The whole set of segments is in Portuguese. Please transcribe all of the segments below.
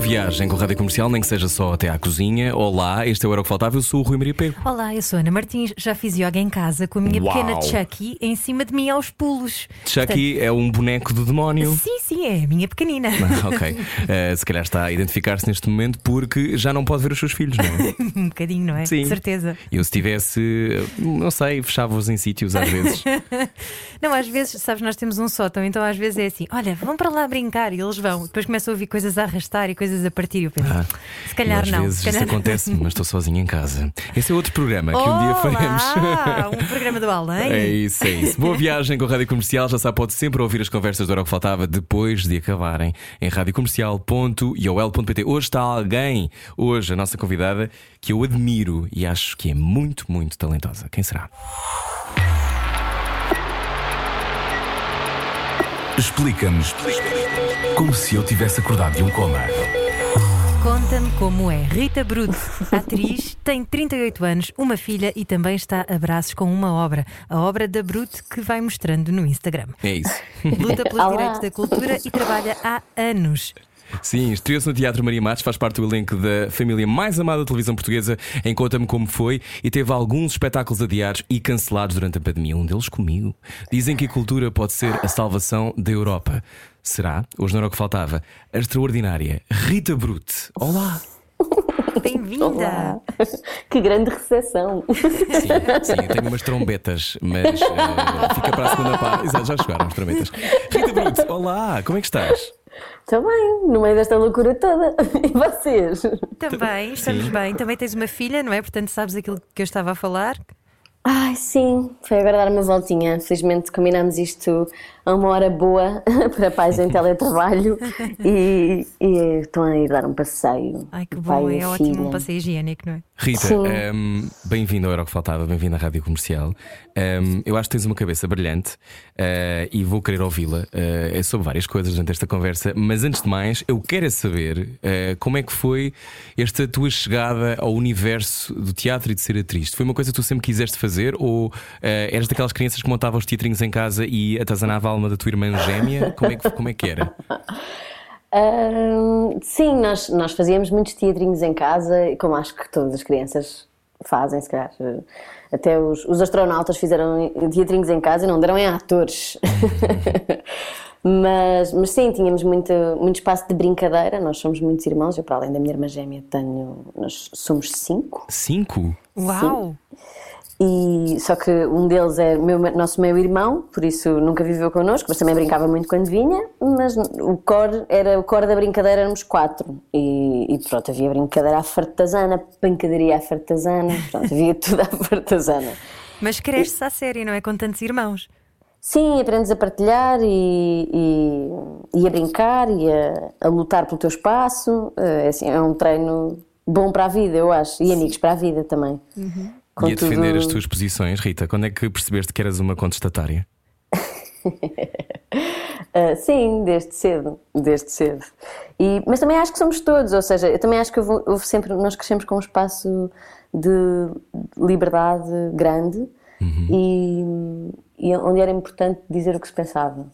Boa viagem com a Rádio Comercial, nem que seja só até à cozinha. Olá, este é o Era o que Faltava, eu sou o Rui Maria Pego. Olá, eu sou Ana Martins. Já fiz yoga em casa com a minha Uau. pequena Chucky em cima de mim aos pulos. Chucky é um boneco do demónio. Sim, sim, é a minha pequenina. ok, Eh, se calhar está a identificar-se neste momento porque já não pode ver os seus filhos, não é? um bocadinho, não é? Sim. De certeza. Eu, se tivesse, não sei, fechava-os em sítios às vezes. Não, às vezes, sabes, nós temos um sótão, então às vezes é assim: olha, vão para lá brincar e eles vão. Depois começam a ouvir coisas a arrastar e coisas a partir. E eu penso, Ah, se calhar às não. vezes se calhar isso acontece, mas estou sozinho em casa. Esse é outro programa que um dia faremos. Olá, um programa do além. É isso, é isso. Boa viagem com a Rádio Comercial. Já sabe, pode sempre ouvir as conversas do Hora que Faltava depois de acabarem em radiocomercial.iol.pt. Hoje está alguém, hoje a nossa convidada, que eu admiro e acho que é muito, muito talentosa. Quem será? Explica-nos como se eu tivesse acordado de um coma. Conta-me como é. Rita Bruto, atriz, tem 38 anos, uma filha e também está a braços com uma obra, a obra da Bruto que vai mostrando no Instagram. É isso. Luta pelos Olá. direitos da cultura e trabalha há anos. Sim, estreou-se no Teatro Maria Matos, faz parte do elenco da família mais amada da televisão portuguesa. Em Conta-me como foi e teve alguns espetáculos adiados e cancelados durante a pandemia. Um deles comigo. Dizem que a cultura pode ser a salvação da Europa. Será? Hoje não era o que faltava. A extraordinária Rita Brute. Olá! Bem-vinda! Que grande recepção. Sim, sim, eu tenho umas trombetas, mas eh, fica para a segunda parte. Exato, já chegaram as trombetas. Rita Brute, olá, como é que estás? Também, no meio desta loucura toda. E vocês? Também, estamos bem. Também tens uma filha, não é? Portanto, sabes aquilo que eu estava a falar. Ai, sim, foi agora dar uma voltinha. Felizmente combinámos isto a uma hora boa para pais em teletrabalho e, e estão a ir dar um passeio. Ai, que bom, é ótimo filha. um passeio higiênico, não é? Rita, Sim. ehm, bem-vindo ao Era o que Faltava, bem-vindo à Rádio Comercial. Ehm, eu acho que tens uma cabeça brilhante eh, e vou querer ouvi-la é sobre várias coisas durante esta conversa, mas antes de mais, eu quero é saber eh, como é que foi esta tua chegada ao universo do teatro e de ser atriz. Foi uma coisa que tu sempre quiseste fazer ou eras daquelas crianças que montavam os teatrinhos em casa e atazanava a alma da tua irmã gêmea? Como é que, como é que era? Ahm, sim, nós, nós fazíamos muitos teatrinhos em casa, como acho que todas as crianças fazem, se calhar. Até os, os astronautas fizeram teatrinhos em casa e não deram em atores. mas, mas sim, tínhamos muito, muito espaço de brincadeira. Nós somos muitos irmãos. Eu, para além da minha irmã gêmea, tenho. Nós somos cinco. Cinco? Uau! E, só que um deles é meu, nosso meio-irmão, por isso nunca viveu connosco, mas também brincava muito quando vinha. Mas o core, era, o core da brincadeira éramos quatro. E, e pronto, havia brincadeira à fartazana, pancadaria à fartazana, pronto, havia tudo à fartazana. Mas cresce-se à série, não é? Com tantos irmãos. Sim, aprendes a partilhar e, e, e a brincar e a, a lutar pelo teu espaço. É, assim, é um treino bom para a vida, eu acho, e amigos para a vida também. E a defender as tuas posições, Rita, quando é que percebeste que eras uma contestatária? Ah, sim, desde cedo, desde cedo. E, mas também acho que somos todos, ou seja, eu também acho que houve, houve sempre, nós crescemos com um espaço de liberdade grande e, e onde era importante dizer o que se pensava.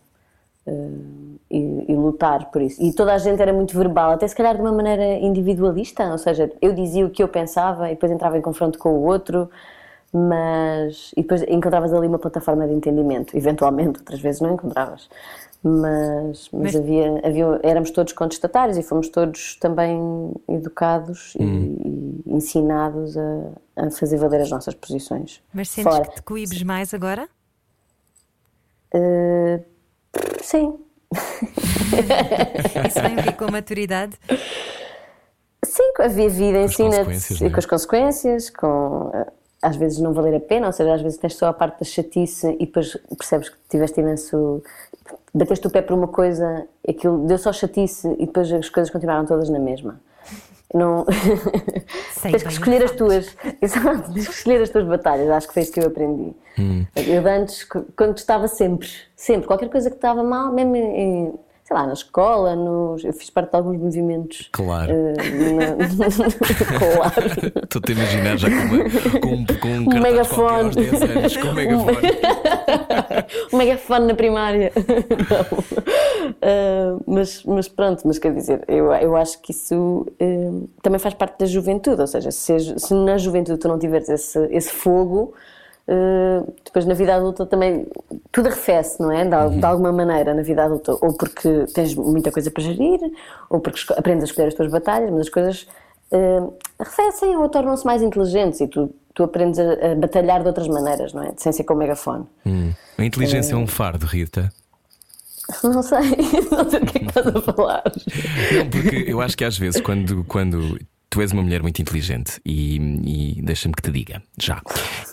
ah, e, e lutar por isso. E toda a gente era muito verbal, até se calhar de uma maneira individualista, ou seja, eu dizia o que eu pensava e depois entrava em confronto com o outro, mas. e depois encontravas ali uma plataforma de entendimento, eventualmente, outras vezes não encontravas. Mas, mas, Mas- havia, havia, éramos todos contestatários e fomos todos também educados e, e ensinados a, a fazer valer as nossas posições. Mas sentes Fora. que te coíbes mais agora? Uh, sim, Isso vem o quê? Com a maturidade? Sim, a vida, ensina-te não é? com as consequências, com eh, às vezes não valer a pena, ou seja, às vezes tens só a parte da chatice e depois percebes que tiveste imenso. bateste o pé por uma coisa, aquilo deu só chatice e depois as coisas continuaram todas na mesma. Não... Sei tens que escolher as tuas. Exato, tens que escolher as tuas batalhas. Acho que foi isso que eu aprendi. Eu de antes, quando estava sempre, sempre, qualquer coisa que estava mal, mesmo em, sei lá, na escola, nos, eu fiz parte de alguns movimentos. Claro. eh, na- claro. Estou-te a imaginar já com, uma, com, um- com um, Um cartaz megafone. qualquer aos 10 anos, com um megafone. um megafone na primária. Não. Ah, mas, mas pronto, mas quer dizer, eu, eu acho que isso ah, também faz parte da juventude, ou seja, se, se na juventude tu não tiveres esse, esse fogo, ah, depois na vida adulta também tudo arrefece, não é? De, al- de alguma maneira na vida adulta, ou porque tens muita coisa para gerir, ou porque aprendes a escolher as tuas batalhas, mas as coisas arrefecem ou tornam-se mais inteligentes e tu, tu aprendes a, a batalhar de outras maneiras, não é? Sem ser com o megafone. Hum. A inteligência é um fardo, Rita. Não sei, não sei do que é que estás a falar. Não, porque eu acho que às vezes, quando, quando tu és uma mulher muito inteligente, e, e deixa-me que te diga, já,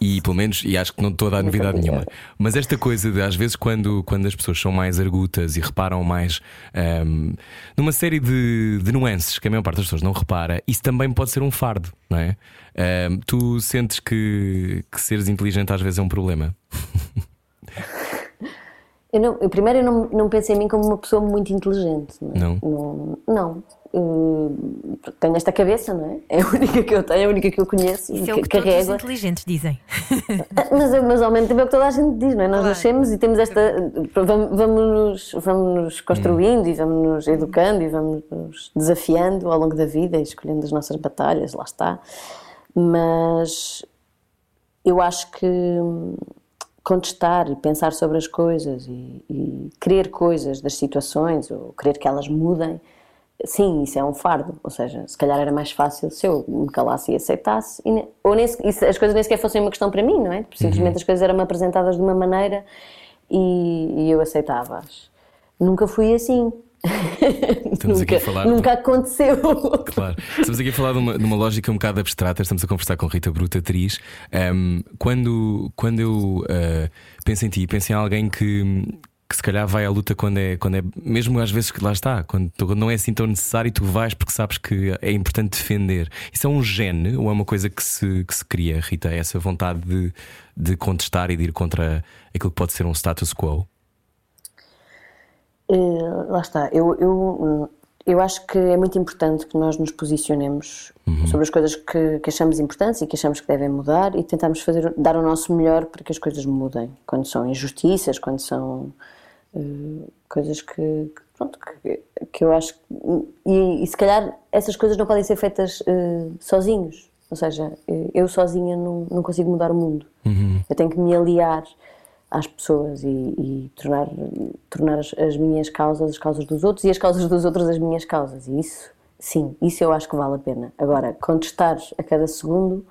e pelo menos, e acho que não estou a dar novidade nenhuma, mas esta coisa de às vezes, quando, quando as pessoas são mais argutas e reparam mais ahm, numa série de, de nuances que a maior parte das pessoas não repara, isso também pode ser um fardo, não é? Tu sentes que, que seres inteligente às vezes é um problema? Eu, não, eu primeiro eu não, não penso em mim como uma pessoa muito inteligente. Não. é? Não? Não. não. Eu tenho esta cabeça, não é? É a única que eu tenho, é a única que eu conheço Isso é que o que todos os carrego. inteligentes dizem. Mas, mas ao mesmo tempo é o que toda a gente diz, não é? Nós Claro. nascemos e temos esta. Vamos, vamos, nos, vamos nos construindo e vamos nos educando e vamos nos desafiando ao longo da vida e escolhendo as nossas batalhas, lá está. Mas eu acho que hum, contestar e pensar sobre as coisas e, e querer coisas das situações ou querer que elas mudem, sim, isso é um fardo. Ou seja, se calhar era mais fácil se eu me calasse e aceitasse, e ou nem, e as coisas nem sequer fossem uma questão para mim, não é? Simplesmente as coisas eram apresentadas de uma maneira e, e eu aceitava-as. Nunca fui assim. Estamos aqui nunca, a falar nunca aconteceu. Claro. Estamos aqui a falar de uma, de uma lógica um bocado abstrata. Estamos a conversar com Rita Bruta, atriz. Ahm, quando, quando eu ah, penso em ti, penso em alguém que, que se calhar vai à luta quando é, quando é. Mesmo às vezes que lá está, quando, tu- não é assim tão necessário, tu vais porque sabes que é importante defender. Isso é um gene ou é uma coisa que se, que se cria, Rita? Essa vontade de, de contestar e de ir contra aquilo que pode ser um status quo? Eh, lá está. Eu, eu, eu acho que é muito importante que nós nos posicionemos sobre as coisas que, que achamos importantes e que achamos que devem mudar e tentarmos fazer, dar o nosso melhor para que as coisas mudem. Quando são injustiças, quando são eh, coisas que, que, pronto, que, que eu acho. E, e se calhar essas coisas não podem ser feitas eh, sozinhos. Ou seja, eu sozinha não, não consigo mudar o mundo. Eu tenho que me aliar às pessoas e, e tornar, tornar as, as minhas causas as causas dos outros e as causas dos outros as minhas causas. E isso, sim, isso eu acho que vale a pena. Agora, contestar a cada segundo,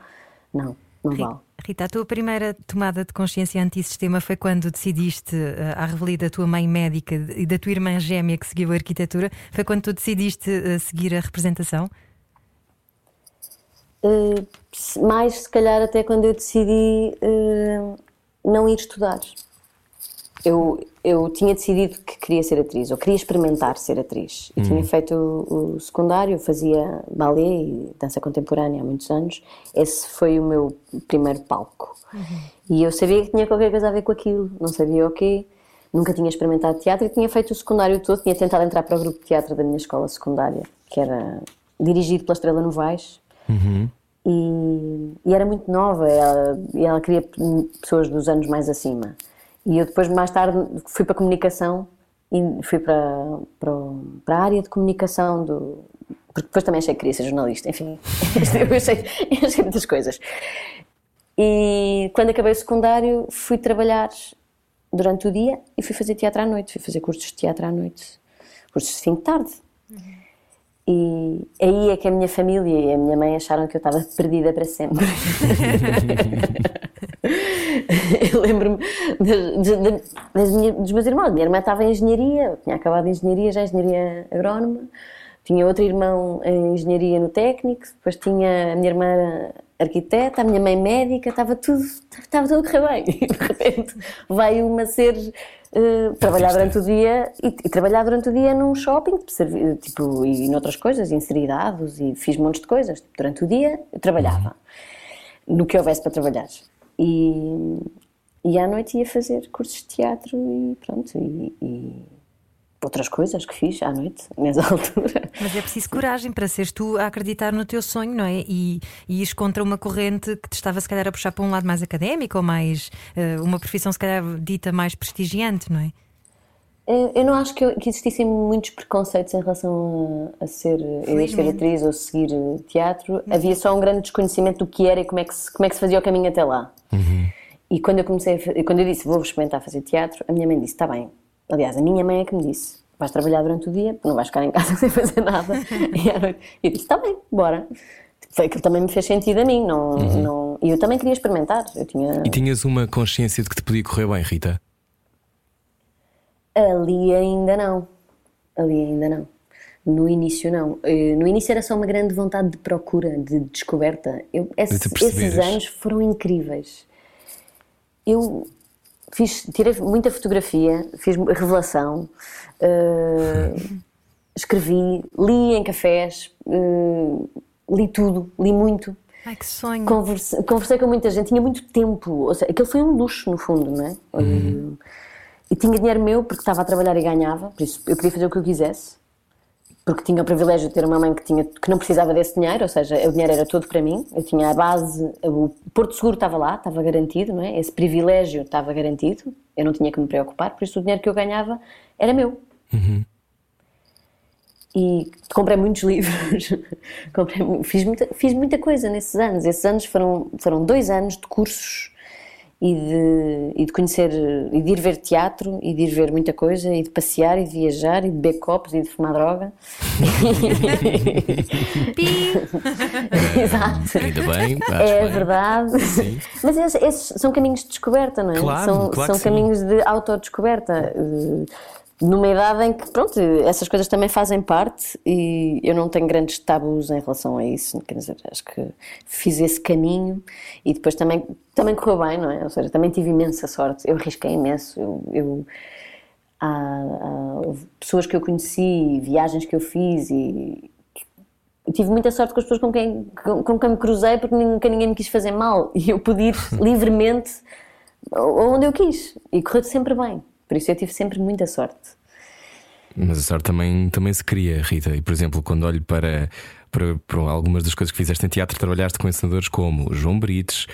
não, não vale. Rita, a tua primeira tomada de consciência antissistema foi quando decidiste, eh, à revelia da tua mãe médica e da tua irmã gêmea que seguiu a arquitetura, foi quando tu decidiste eh, seguir a representação? Se- mais se calhar até quando eu decidi eh, não ir estudar. Eu, eu tinha decidido que queria ser atriz, ou queria experimentar ser atriz. E tinha feito o, o secundário, fazia balé e dança contemporânea há muitos anos. Esse foi o meu primeiro palco. E eu sabia que tinha qualquer coisa a ver com aquilo, não sabia o quê. Nunca tinha experimentado teatro e tinha feito o secundário todo. Tinha tentado entrar para o grupo de teatro da minha escola secundária, que era dirigido pela Estrela Novaes. E, e era muito nova, ela, ela queria pessoas dos anos mais acima. E eu depois, mais tarde, fui para a comunicação e fui para, para, para a área de comunicação do. Porque depois também achei que queria ser jornalista, enfim, eu achei, eu achei muitas coisas. E quando acabei o secundário, fui trabalhar durante o dia e fui fazer teatro à noite, fui fazer cursos de teatro à noite, cursos de fim de tarde. E aí é que a minha família e a minha mãe acharam que eu estava perdida para sempre. eu lembro-me dos meus irmãos. Minha irmã estava em engenharia, eu tinha acabado em engenharia, já engenharia agrónoma. Tinha outro irmão em engenharia no técnico, depois tinha a minha irmã arquiteta, a minha mãe médica, estava tudo, estava tudo a correr bem. E de repente vai uma ser uh, trabalhar durante o dia e, e trabalhar durante o dia num shopping, tipo, tipo, e noutras coisas, inserir dados e fiz montes de coisas. Tipo, durante o dia eu trabalhava, no que houvesse para trabalhar. E, e à noite ia fazer cursos de teatro e pronto, e, e outras coisas que fiz à noite, nessa altura. Mas é preciso coragem para seres tu a acreditar no teu sonho, não é? E, e ires contra uma corrente que te estava, se calhar, a puxar para um lado mais académico ou mais. eh, uma profissão, se calhar, dita mais prestigiante, não é? Eu eu não acho que, eu- que existissem muitos preconceitos em relação a, a ser, a ser Felizmente. atriz ou seguir eh, teatro. Havia só um grande desconhecimento do que era e como é que se, como é que se fazia o caminho até lá. E quando eu comecei, a quando eu disse vou experimentar fazer teatro, a minha mãe disse: está bem. Aliás, a minha mãe é que me disse: vais trabalhar durante o dia, não vais ficar em casa sem fazer nada. e à noite. E eu disse: está bem, bora. Foi aquilo que também me fez sentido a mim. Não, não, e eu também queria experimentar. Eu tinha. E tinhas uma consciência de que te podia correr bem, Rita? Ali ainda não. Ali ainda não. No início não. Eh, No início era só uma grande vontade de procura, de descoberta. Eu, esse- te perceberes. esses anos foram incríveis. Eu fiz, tirei muita fotografia, fiz revelação, eh, escrevi, li em cafés, eh, li tudo, li muito. Ai, que sonho. Converse- conversei com muita gente, tinha muito tempo, ou seja, aquilo foi um luxo no fundo, não é? Uhum. E tinha dinheiro meu porque estava a trabalhar e ganhava, por isso eu podia fazer o que eu quisesse, porque tinha o privilégio de ter uma mãe que, tinha, que não precisava desse dinheiro, ou seja, o dinheiro era todo para mim, eu tinha a base, o Porto Seguro estava lá, estava garantido, não é? Esse privilégio estava garantido, eu não tinha que me preocupar, por isso o dinheiro que eu ganhava era meu. E comprei muitos livros, comprei fiz, muita, fiz muita coisa nesses anos. Esses anos foram, foram dois anos de cursos e de, e de conhecer, e de ir ver teatro, e de ir ver muita coisa, e de passear, e de viajar, e de beber copos, e de fumar droga. Exato. Ainda bem, acho É bem. verdade. Mas esses, esses são caminhos de descoberta, não é? Claro, são claro são que sim. caminhos de autodescoberta. Numa idade em que, pronto, essas coisas também fazem parte e eu não tenho grandes tabus em relação a isso. Quer dizer, acho que fiz esse caminho e depois também, também correu bem, não é? Ou seja, também tive imensa sorte. Eu arrisquei imenso. Eu, eu- há, há- pessoas que eu conheci, viagens que eu fiz e tive muita sorte com as pessoas com quem, com, com quem me cruzei porque nunca ninguém me quis fazer mal e eu pude ir livremente onde eu quis e correu sempre bem. Por isso eu tive sempre muita sorte. Mas a sorte também, também se cria, Rita. E por exemplo, quando olho para, para, para algumas das coisas que fizeste em teatro, trabalhaste com ensinadores como João Brites,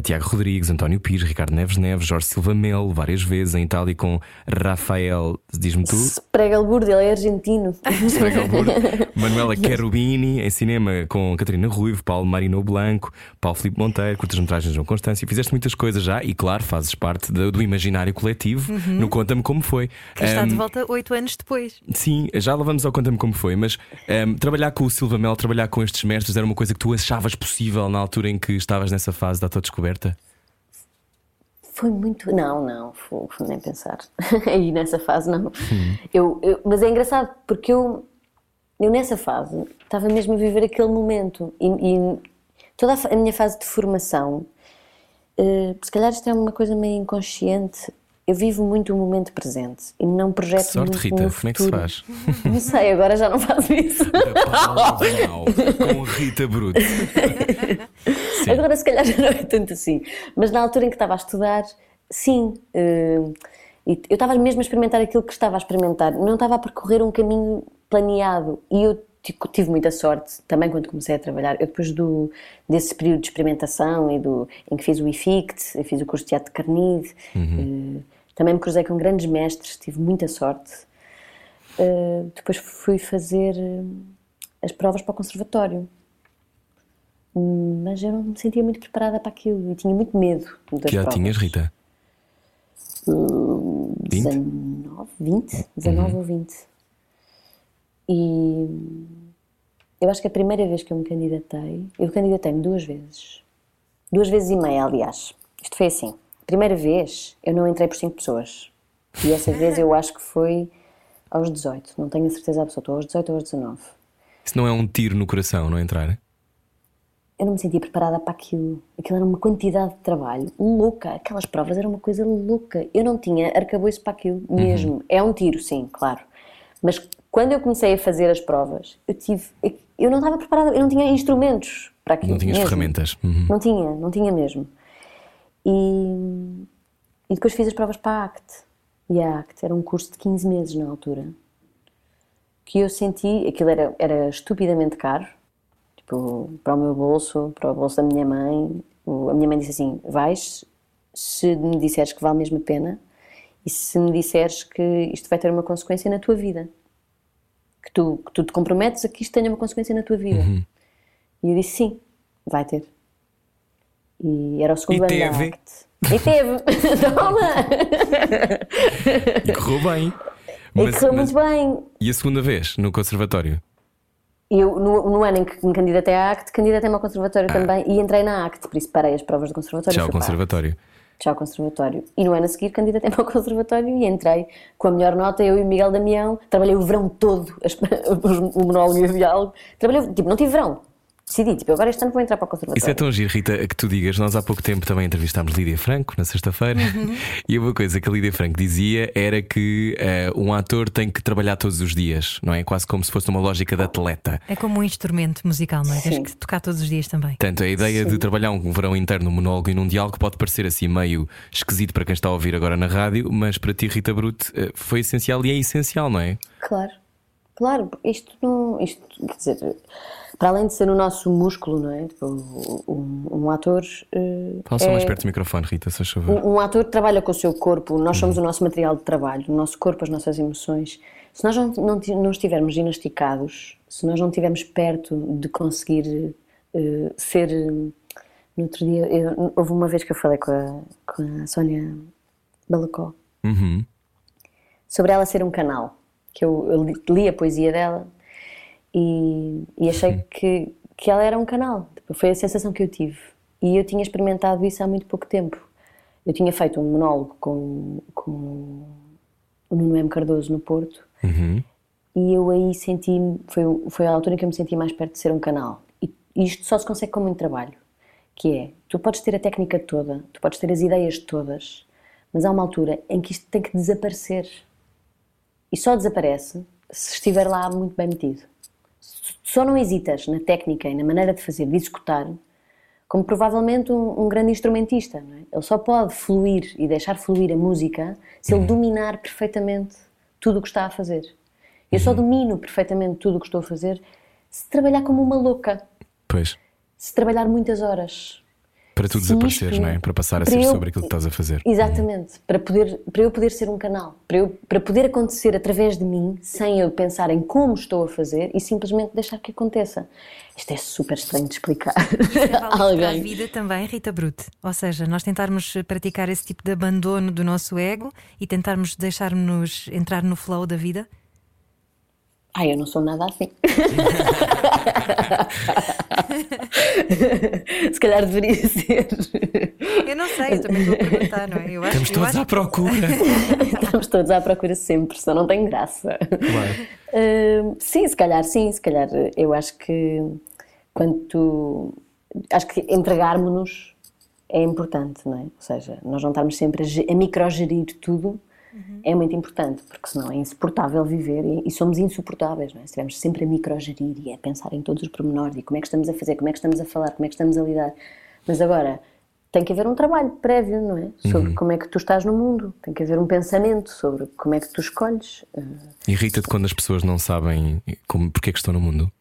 Tiago Rodrigues, António Pires, Ricardo Neves Neves, Jorge Silva Melo, várias vezes em Itália com Rafael, diz-me tu. Prega Burdo, ele é argentino. Strega Burdo, Manuela Cherubini, em cinema com Catarina Ruivo, Paulo Marino Blanco, Paulo Filipe Monteiro, curtas-metragens João Constância. Fizeste muitas coisas já e, claro, fazes parte do, do imaginário coletivo. No Conta-me Como Foi. Que está de Ahm, volta oito anos depois. Sim, já lá vamos ao Conta-me Como Foi, mas ahm, trabalhar com o Silva Mel, trabalhar com estes mestres, era uma coisa que tu achavas possível na altura em que estavas nessa fase da tua descoberta? Foi muito. Não, não, foi, nem pensar. Aí nessa fase não. Eu, eu- mas é engraçado porque eu, eu nessa fase estava mesmo a viver aquele momento e, e toda a, a minha fase de formação, eh, se calhar isto é uma coisa meio inconsciente. Eu vivo muito o momento presente e não projeto Sorte, muito Rita, no como é que se futuro. faz? Não sei, agora já não faço isso. Não, com Rita Bruto. Sim. Agora, se calhar, já não é tanto assim. Mas na altura em que estava a estudar, sim. eh, eu estava mesmo a experimentar aquilo que estava a experimentar. Não estava a percorrer um caminho planeado. E eu tive muita sorte também quando comecei a trabalhar. Eu, depois do, desse período de experimentação e do, em que fiz o IFICT, eu fiz o curso de teatro de Carnide, eh, também me cruzei com grandes mestres, tive muita sorte. Eh, depois fui fazer eh, as provas para o conservatório mas eu não me sentia muito preparada para aquilo e tinha muito medo das Que já tinhas, Rita? 20? 19, 20, 19 ou 20. E eu acho que a primeira vez que eu me candidatei, eu candidatei-me duas vezes. Duas vezes e meia, aliás. Isto foi assim. Primeira vez, eu não entrei por cinco pessoas. E essa vez eu acho que foi aos 18. Não tenho a certeza absoluta. Aos 18 ou aos 19. Isso não é um tiro no coração, não é entrar? eu não me sentia preparada para aquilo. Aquilo era uma quantidade de trabalho louca. Aquelas provas eram uma coisa louca. Eu não tinha arcabouço para aquilo mesmo. É um tiro, sim, claro. Mas quando eu comecei a fazer as provas, eu tive. Eu não estava preparada, eu não tinha instrumentos para aquilo. Não tinhas mesmo. ferramentas. Uhum. Não tinha, não tinha mesmo. E, e depois fiz as provas para a ACT. E a ACT era um curso de 15 meses na altura. Que eu senti, aquilo era, era estupidamente caro, tipo, para o meu bolso, para o bolso da minha mãe. A minha mãe disse assim: vais se me disseres que vale mesmo a pena e se me disseres que isto vai ter uma consequência na tua vida. Que tu, que tu te comprometes a que isto tenha uma consequência na tua vida. E eu disse: sim, vai ter. E era o segundo E ano teve? da ACT. E teve! Toma! E correu bem. E Mas- correu mas- muito bem. E a segunda vez, no conservatório? Eu, no, no ano em que me candidatei à ACT, candidatei-me ao conservatório também e entrei na ACT, por isso parei as provas do conservatório. Já e o conservatório. Já ao conservatório. E no ano a seguir candidatei-me ao conservatório e entrei com a melhor nota, eu e o Miguel Damião. Trabalhei o verão todo, as- o monólogo e o diálogo. Trabalhei, tipo, não tive verão. Decidi, tipo, agora este ano vou entrar para o conservatório. Isso é tão giro, Rita, que tu digas. Nós há pouco tempo também entrevistámos Lídia Franco, na sexta-feira, Uhum. e uma coisa que a Lídia Franco dizia era que eh, um ator tem que trabalhar todos os dias, não é? Quase como se fosse uma lógica de atleta. É como um instrumento musical, não é? Tens Sim. que tocar todos os dias também. Portanto, a ideia de trabalhar um verão inteiro num monólogo e num diálogo pode parecer assim meio esquisito para quem está a ouvir agora na rádio, mas para ti, Rita Brute, eh, foi essencial e é essencial, não é? Claro, claro, isto não. Isto, quer dizer, para além de ser o nosso músculo, não é? Tipo, um, um ator. eh, Fala só é- mais perto do microfone, Rita, se favor. Um, um ator trabalha com o seu corpo, nós somos o nosso material de trabalho, o nosso corpo, as nossas emoções. Se nós não, não, não estivermos ginasticados, se nós não estivermos perto de conseguir eh, ser. eh, no outro dia, eu- houve uma vez que eu falei com a, com a Sónia Balacó Uhum. sobre ela ser um canal, que eu, eu li, li a poesia dela e, e achei que, que ela era um canal. Tipo, Foi a sensação que eu tive. E eu tinha experimentado isso há muito pouco tempo. Eu tinha feito um monólogo com, com o Nuno M. Cardoso no Porto Uhum. e eu aí senti foi, foi a altura em que eu me senti mais perto de ser um canal. E isto só se consegue com muito trabalho, que é, tu podes ter a técnica toda, tu podes ter as ideias todas, mas há uma altura em que isto tem que desaparecer. E só desaparece se estiver lá muito bem metido. Só não hesitas na técnica e na maneira de fazer, de executar, como provavelmente um, um grande instrumentista. É? Ele só pode fluir e deixar fluir a música se ele dominar perfeitamente tudo o que está a fazer. Eu só domino perfeitamente tudo o que estou a fazer se trabalhar como uma louca, Pois. se trabalhar muitas horas. Para tu desapareceres, não é? Para passar a para ser eu- sobre aquilo que estás a fazer. Exatamente, para, poder, para eu poder ser um canal, para, eu, para poder acontecer através de mim, sem eu pensar em como estou a fazer e simplesmente deixar que aconteça. Isto é super estranho de explicar É a válido para a alguém. vida também, Rita Brute. Ou seja, nós tentarmos praticar esse tipo de abandono do nosso ego e tentarmos deixar-nos entrar no flow da vida. Ai, eu não sou nada assim. Se calhar deveria ser. Eu não sei, eu também estou a perguntar, não é? Eu acho, Estamos eu todos acho à procura. Estamos todos à procura sempre, senão não tem graça. Claro. Hum, sim, se calhar sim, se calhar eu acho que quando tu. Acho que entregarmos-nos é importante, não é? Ou seja, nós não estarmos sempre a microgerir tudo é muito importante, porque senão é insuportável viver e, e somos insuportáveis, não é? Se estivermos sempre a microgerir e a pensar em todos os pormenores e como é que estamos a fazer, como é que estamos a falar, como é que estamos a lidar. Mas agora tem que haver um trabalho prévio, não é? Sobre como é que tu estás no mundo, tem que haver um pensamento sobre como é que tu escolhes. eh, Irrita-te quando as pessoas não sabem como, porque é que estão no mundo.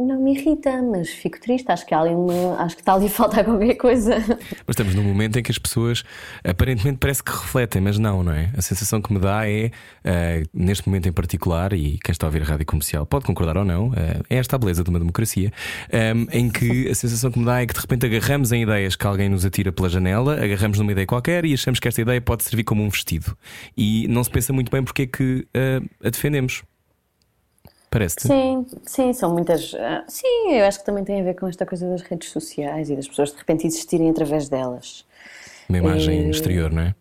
Não me irrita, mas fico triste. Acho que, há ali uma, acho que está ali a faltar qualquer coisa. Mas estamos num momento em que as pessoas aparentemente parece que refletem, mas não, não é? A sensação que me dá é, eh, neste momento em particular, e quem está a ouvir a rádio comercial pode concordar ou não, eh, é esta a beleza de uma democracia, eh, em que a sensação que me dá é que de repente agarramos em ideias que alguém nos atira pela janela, agarramos numa ideia qualquer e achamos que esta ideia pode servir como um vestido. E não se pensa muito bem porque é que eh, a defendemos. Parece-te? Sim, sim, são muitas. ah, Sim, eu acho que também tem a ver com esta coisa das redes sociais e das pessoas de repente existirem através delas. Uma imagem Eh, exterior, não é?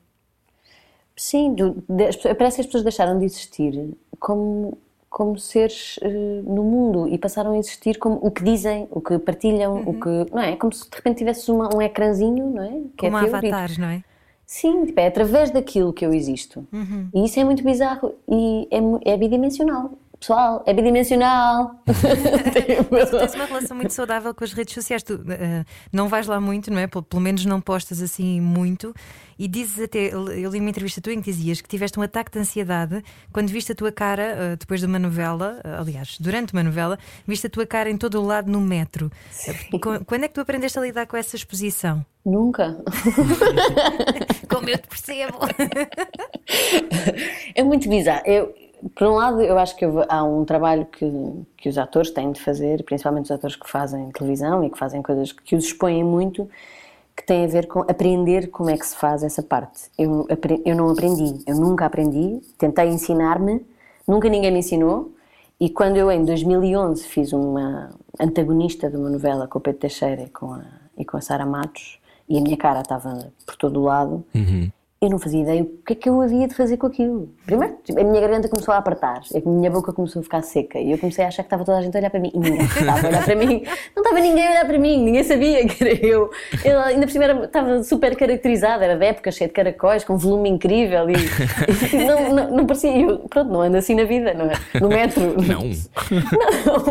Sim, do- pessoas- parece que as pessoas deixaram de existir como, como seres eh, no mundo e passaram a existir como o que dizem, o que partilham, o que. Não é? Como se de repente tivesses uma- um ecrãzinho, não é? Que Como é e- avatares, não é? Sim, tipo, é através daquilo que eu existo. E isso é muito bizarro e é, é bidimensional. Pessoal, é bidimensional. Tipo, Tens uma relação muito saudável com as redes sociais. Tu eh, não vais lá muito, não é? Pelo, menos não postas assim muito. E dizes até, eu li uma entrevista tua em que dizias que tiveste um ataque de ansiedade quando viste a tua cara, eh, depois de uma novela, eh, aliás, durante uma novela, viste a tua cara em todo o lado no metro. Co- Quando é que tu aprendeste a lidar com essa exposição? Nunca. Como eu te percebo. É muito bizarro. Eu, por um lado, eu acho que há um trabalho que, que os atores têm de fazer, principalmente os atores que fazem televisão e que fazem coisas que os expõem muito, que tem a ver com aprender como é que se faz essa parte. Eu, eu não aprendi, eu nunca aprendi, tentei ensinar-me, nunca ninguém me ensinou. E quando eu, em 2011, fiz uma antagonista de uma novela com o Pedro Teixeira e com a, e com a Sara Matos, e a minha cara estava por todo o lado, eu não fazia ideia o que é que eu havia de fazer com aquilo. Primeiro, tipo, a minha garganta começou a apertar, a minha boca começou a ficar seca e eu comecei a achar que estava toda a gente a olhar para mim e ninguém estava a olhar para mim. Não estava ninguém a olhar para mim, ninguém sabia que era eu. Eu ainda por cima era- estava super caracterizada, era de época, cheia de caracóis, com um volume incrível e, e não, não, não parecia. Eu, pronto, não ando assim na vida, não é? No metro. Não. Não.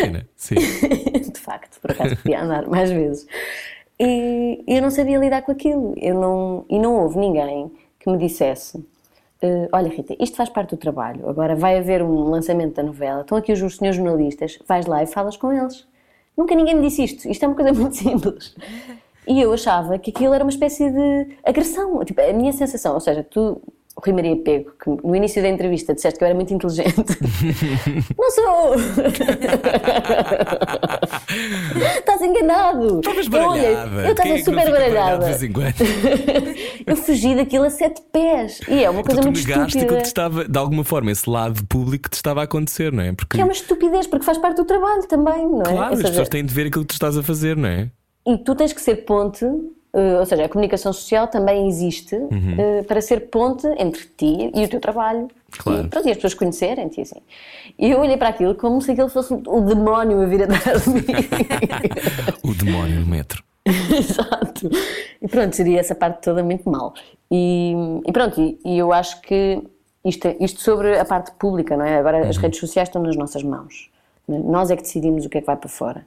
Pena, Sim. de facto, por acaso podia andar mais vezes. E eu não sabia lidar com aquilo. Eu não, e não houve ninguém que me dissesse: "Eh, Olha, Rita, isto faz parte do trabalho. Agora vai haver um lançamento da novela. Estão aqui os senhores jornalistas. Vais lá e falas com eles. Nunca ninguém me disse isto. Isto é uma coisa muito simples. E eu achava que aquilo era uma espécie de agressão. Tipo, a minha sensação, ou seja, tu, Rui Maria Pego, que no início da entrevista disseste que eu era muito inteligente. não sou! Estás enganado! Estavas baralhada. Eu estava é super baralhada. Eu fugi daquilo a sete pés. E é uma coisa tu muito negaste aquilo estúpida. que te estava, de alguma forma, esse lado público que te estava a acontecer, não é? Porque, Que é uma estupidez, porque faz parte do trabalho também, não é? claro, Ou as seja, pessoas têm de ver aquilo que tu estás a fazer, não é? E tu tens que ser ponte, eh, ou seja, a comunicação social também existe eh, para ser ponte entre ti e o teu trabalho. Claro. E, pronto, e as pessoas conhecerem-te e assim. E eu olhei para aquilo como se aquilo fosse o demónio a vir atrás de mim. O demónio no metro. Exato. E pronto, seria essa parte toda muito mal. E, e pronto, e, e eu acho que isto, isto sobre a parte pública, não é? Agora as redes sociais estão nas nossas mãos. Nós é que decidimos o que é que vai para fora.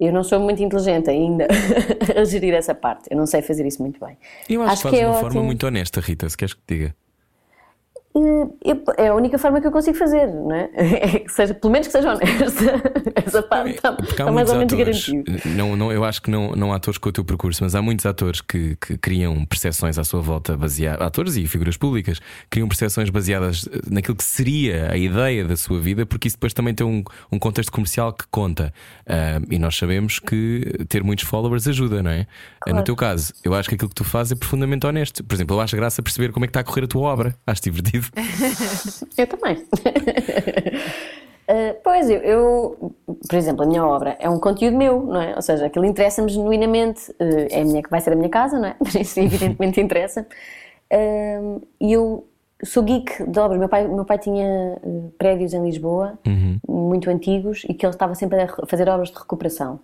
Eu não sou muito inteligente ainda a gerir essa parte. Eu não sei fazer isso muito bem. Eu acho, que fazes de uma forma muito honesta, Rita, se queres que te diga. É a única forma que eu consigo fazer, não é? É que seja, pelo menos que seja honesta. Essa parte está, Porque está mais ou menos garantido. não, não, eu acho que não, não há atores com o teu percurso, mas há muitos atores que, que criam percepções à sua volta baseadas, atores e figuras públicas, criam percepções baseadas eh, naquilo que seria a ideia da sua vida, porque isso depois também tem um, um contexto comercial que conta. Ah, e nós sabemos que ter muitos followers ajuda, não é? No teu caso, eu acho que aquilo que tu fazes é profundamente honesto. Por exemplo, eu acho graça perceber como é que está a correr a tua obra. Acho divertido. Eu também. Uh, pois, eu, eu, por exemplo, a minha obra é um conteúdo meu, não é? Ou seja, aquilo interessa-me genuinamente. Uh, é a minha, vai ser a minha casa, não é? Por isso, evidentemente, interessa. Uh, E eu sou geek de obras. Meu pai, meu pai tinha prédios em Lisboa, muito antigos, e que ele estava sempre a fazer obras de recuperação.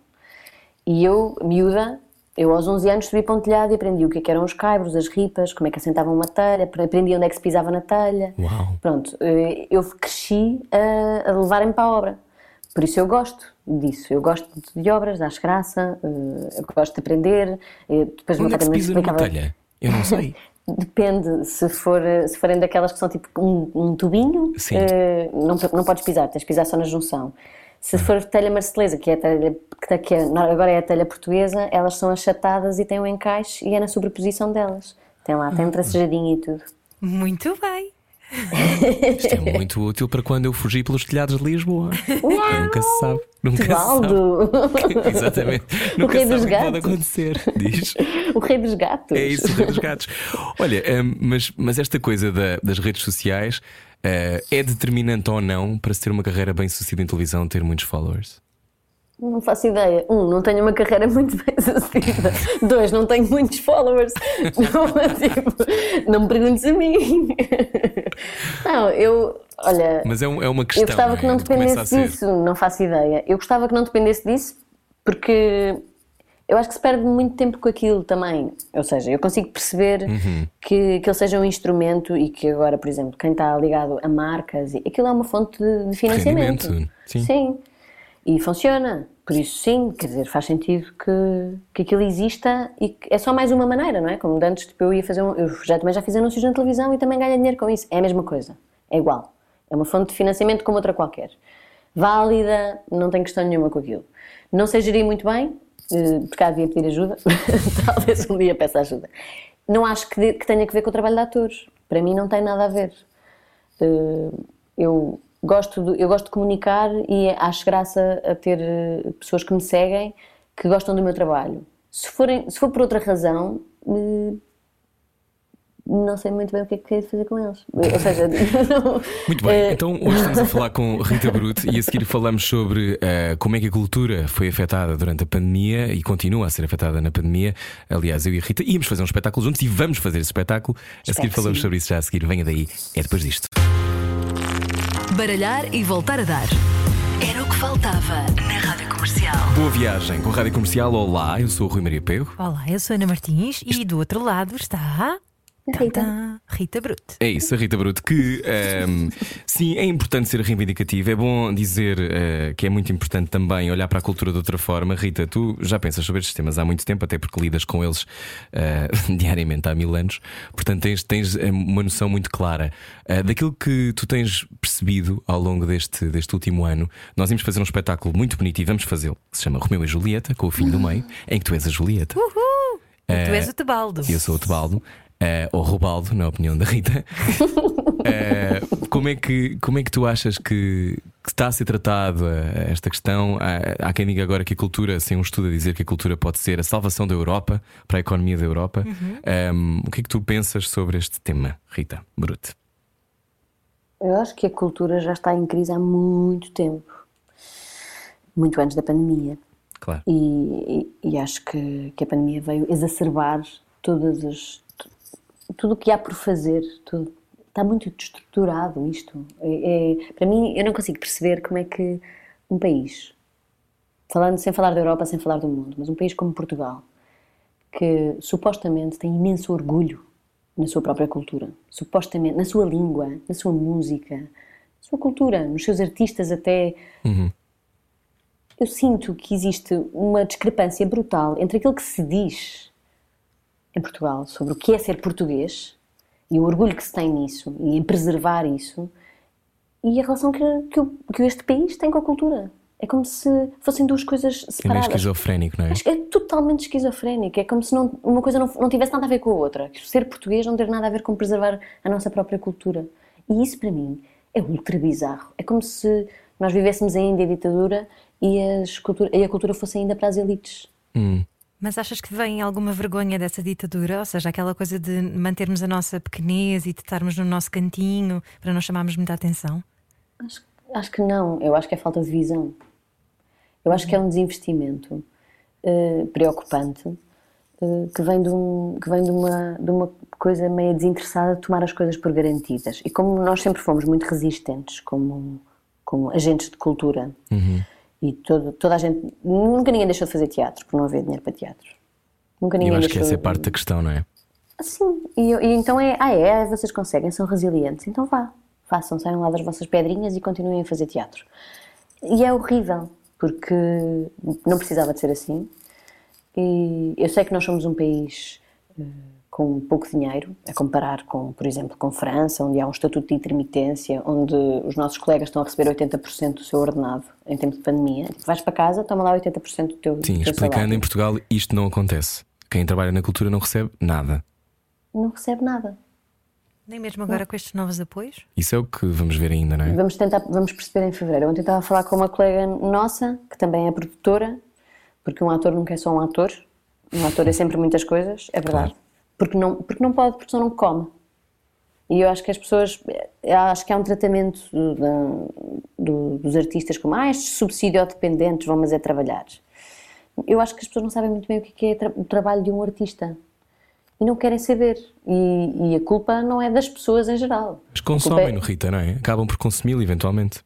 E eu, miúda, eu aos 11 anos subi para um telhado e aprendi o que, é que eram os caibros, as ripas, como é que assentavam uma telha, aprendi onde é que se pisava na telha. Uau. Pronto, eh, eu cresci a, a levarem para a obra. Por isso eu gosto disso. Eu gosto de obras, acho graça, eh, eu gosto de aprender. eh, Depois Onde é que se pisa numa explicava- telha? Eu não sei. Depende, se, for, se forem daquelas que são tipo um, um tubinho, Sim. não, não podes pisar, tens de pisar só na junção. Se for telha marcelesa, que, é a telha, que, que é- agora é a telha portuguesa, elas são achatadas e têm um encaixe e é na sobreposição delas. Tem lá, tem um tracejadinho e tudo. Muito bem. Isto é muito útil para quando eu fugi pelos telhados de Lisboa. Nunca se sabe. Nunca se sabe. Exatamente. O Nunca rei se sabe dos o que pode gatos. acontecer. Diz. o rei dos gatos! É isso, o rei dos gatos. Olha, hum, mas, mas esta coisa da- das redes sociais é determinante ou não para se ter uma carreira bem sucedida em televisão, ter muitos followers? Não faço ideia. Um, não tenho uma carreira muito bem sucedida. Dois, não tenho muitos followers. Não, tipo, não me perguntes a mim. Não, eu. Olha, Mas é, um- é uma questão. eu gostava que é? não Começa a dependesse disso, não faço ideia. Eu gostava que não dependesse disso porque eu acho que se perde muito tempo com aquilo também. Ou seja, eu consigo perceber Uhum. que, que ele seja um instrumento e que agora, por exemplo, quem está ligado a marcas, aquilo é uma fonte de, de financiamento. Rendimento, sim. E funciona. Por isso, sim, quer dizer, faz sentido que, que aquilo exista e que é só mais uma maneira, não é? Como antes, tipo, eu ia fazer um, Eu já também já fiz anúncios na televisão e também ganho dinheiro com isso. É a mesma coisa. É igual. É uma fonte de financiamento como outra qualquer. Válida, não tenho questão nenhuma com aquilo. Não sei gerir muito bem, eh, porque cá devia pedir ajuda. Talvez um dia peça ajuda. Não acho que, que tenha que ver com o trabalho de atores. Para mim não tem nada a ver. Eh, eu gosto de, eu gosto de comunicar e acho graça a ter eh, pessoas que me seguem que gostam do meu trabalho. Se, forem, se for por outra razão, não sei muito bem o que é que hei de fazer com eles. Ou seja, não- Muito bem, eh, então hoje estamos a falar com Rita Bruto e a seguir falamos sobre eh, como é que a cultura foi afetada durante a pandemia e continua a ser afetada na pandemia. Aliás, eu e a Rita íamos fazer um espetáculo juntos e vamos fazer esse espetáculo. A seguir falamos sim. sobre isso já a seguir. Venha daí, é depois disto. Baralhar e voltar a dar. Era o que faltava na Rádio Comercial. Boa viagem com a Rádio Comercial. Olá, eu sou o Rui Maria Pego. Olá, eu sou Ana Martins e do outro lado está. Rita. Rita Bruto. É isso, a Rita Bruto, que ehm, sim, é importante ser reivindicativa, é bom dizer eh, que é muito importante também olhar para a cultura de outra forma. Rita, tu já pensas sobre estes temas há muito tempo, até porque lidas com eles eh, diariamente há mil anos, portanto tens, tens eh, uma noção muito clara eh, daquilo que tu tens percebido ao longo deste, deste último ano. Nós íamos fazer um espetáculo muito bonito e vamos fazê-lo, se chama Romeu e Julieta, com o filho do meio, em que tu és a Julieta. E tu és o Tebaldo. Eu sou o Tebaldo, eh, ou Robaldo, na opinião da Rita. Eh, como, é que, como é que tu achas que, que está a ser tratado eh, esta questão? Há, há quem diga agora que a cultura, sem um estudo a dizer que a cultura pode ser a salvação da Europa, para a economia da Europa. Um, o que é que tu pensas sobre este tema, Rita Brute? Eu acho que a cultura já está em crise há muito tempo. Muito antes da pandemia. Claro. E, e- e acho que, que a pandemia veio exacerbar todas as, tudo o que há por fazer. tudo. está muito destruturado isto. É- é- para mim, eu não consigo perceber como é que um país, falando sem falar da Europa, sem falar do mundo, mas um país como Portugal, que supostamente tem imenso orgulho na sua própria cultura, supostamente na sua língua, na sua música, na sua cultura, nos seus artistas até. Eu sinto que existe uma discrepância brutal entre aquilo que se diz em Portugal sobre o que é ser português e o orgulho que se tem nisso e em preservar isso e a relação que, que, que este país tem com a cultura. É como se fossem duas coisas É meio separadas. esquizofrénico, não é? É totalmente esquizofrénico. É como se não- uma coisa não, não tivesse nada a ver com a outra. Ser português não ter nada a ver com preservar a nossa própria cultura. E isso, para mim, é ultra bizarro. É como se nós vivêssemos ainda em ditadura e, as cultura, e a cultura fosse ainda para as elites. Mas achas que vem alguma vergonha dessa ditadura? Ou seja, aquela coisa de mantermos a nossa pequenez e de estarmos no nosso cantinho para não chamarmos muita atenção? Acho, acho que não. Eu acho que é falta de visão. Eu acho que é um desinvestimento eh, preocupante eh, que vem, de, um, que vem de, uma, de uma coisa meio desinteressada de tomar as coisas por garantidas. E como nós sempre fomos muito resistentes como, como agentes de cultura e todo, toda a gente. Nunca ninguém deixou de fazer teatro por não haver dinheiro para teatro. Nunca ninguém eu acho que essa é parte da questão, não é? Sim, e, e então é, ah é, vocês conseguem, são resilientes, então vá, façam, saiam lá das vossas pedrinhas e continuem a fazer teatro. E é horrível, porque não precisava de ser assim. E eu sei que nós somos um país eh, com pouco dinheiro, a comparar com, por exemplo, com França, onde há um estatuto de intermitência, onde os nossos colegas estão a receber 80% do seu ordenado em tempo de pandemia. Tipo, vais para casa, toma lá 80% do teu, Sim, do teu explicando, salário. em Portugal isto não acontece. Quem trabalha na cultura não recebe nada. Não recebe nada. Nem mesmo agora com estes novos apoios? Isso é o que vamos ver ainda, não é? Vamos tentar, vamos perceber em fevereiro. Ontem estava a falar com uma colega nossa, que também é produtora, porque um ator nunca é só um ator. Um ator é sempre muitas coisas, é verdade. Claro. Porque não, porque não pode, porque senão não come. E eu acho que as pessoas, acho que há um tratamento do- do- dos artistas como, ah, estes subsídio-dependentes vão mas é trabalhar. Eu acho que as pessoas não sabem muito bem o que é, é o trabalho de um artista. e não querem saber. E, e a culpa não é das pessoas em geral. Mas é- no Rita, não é? Acabam por consumi-lo eventualmente.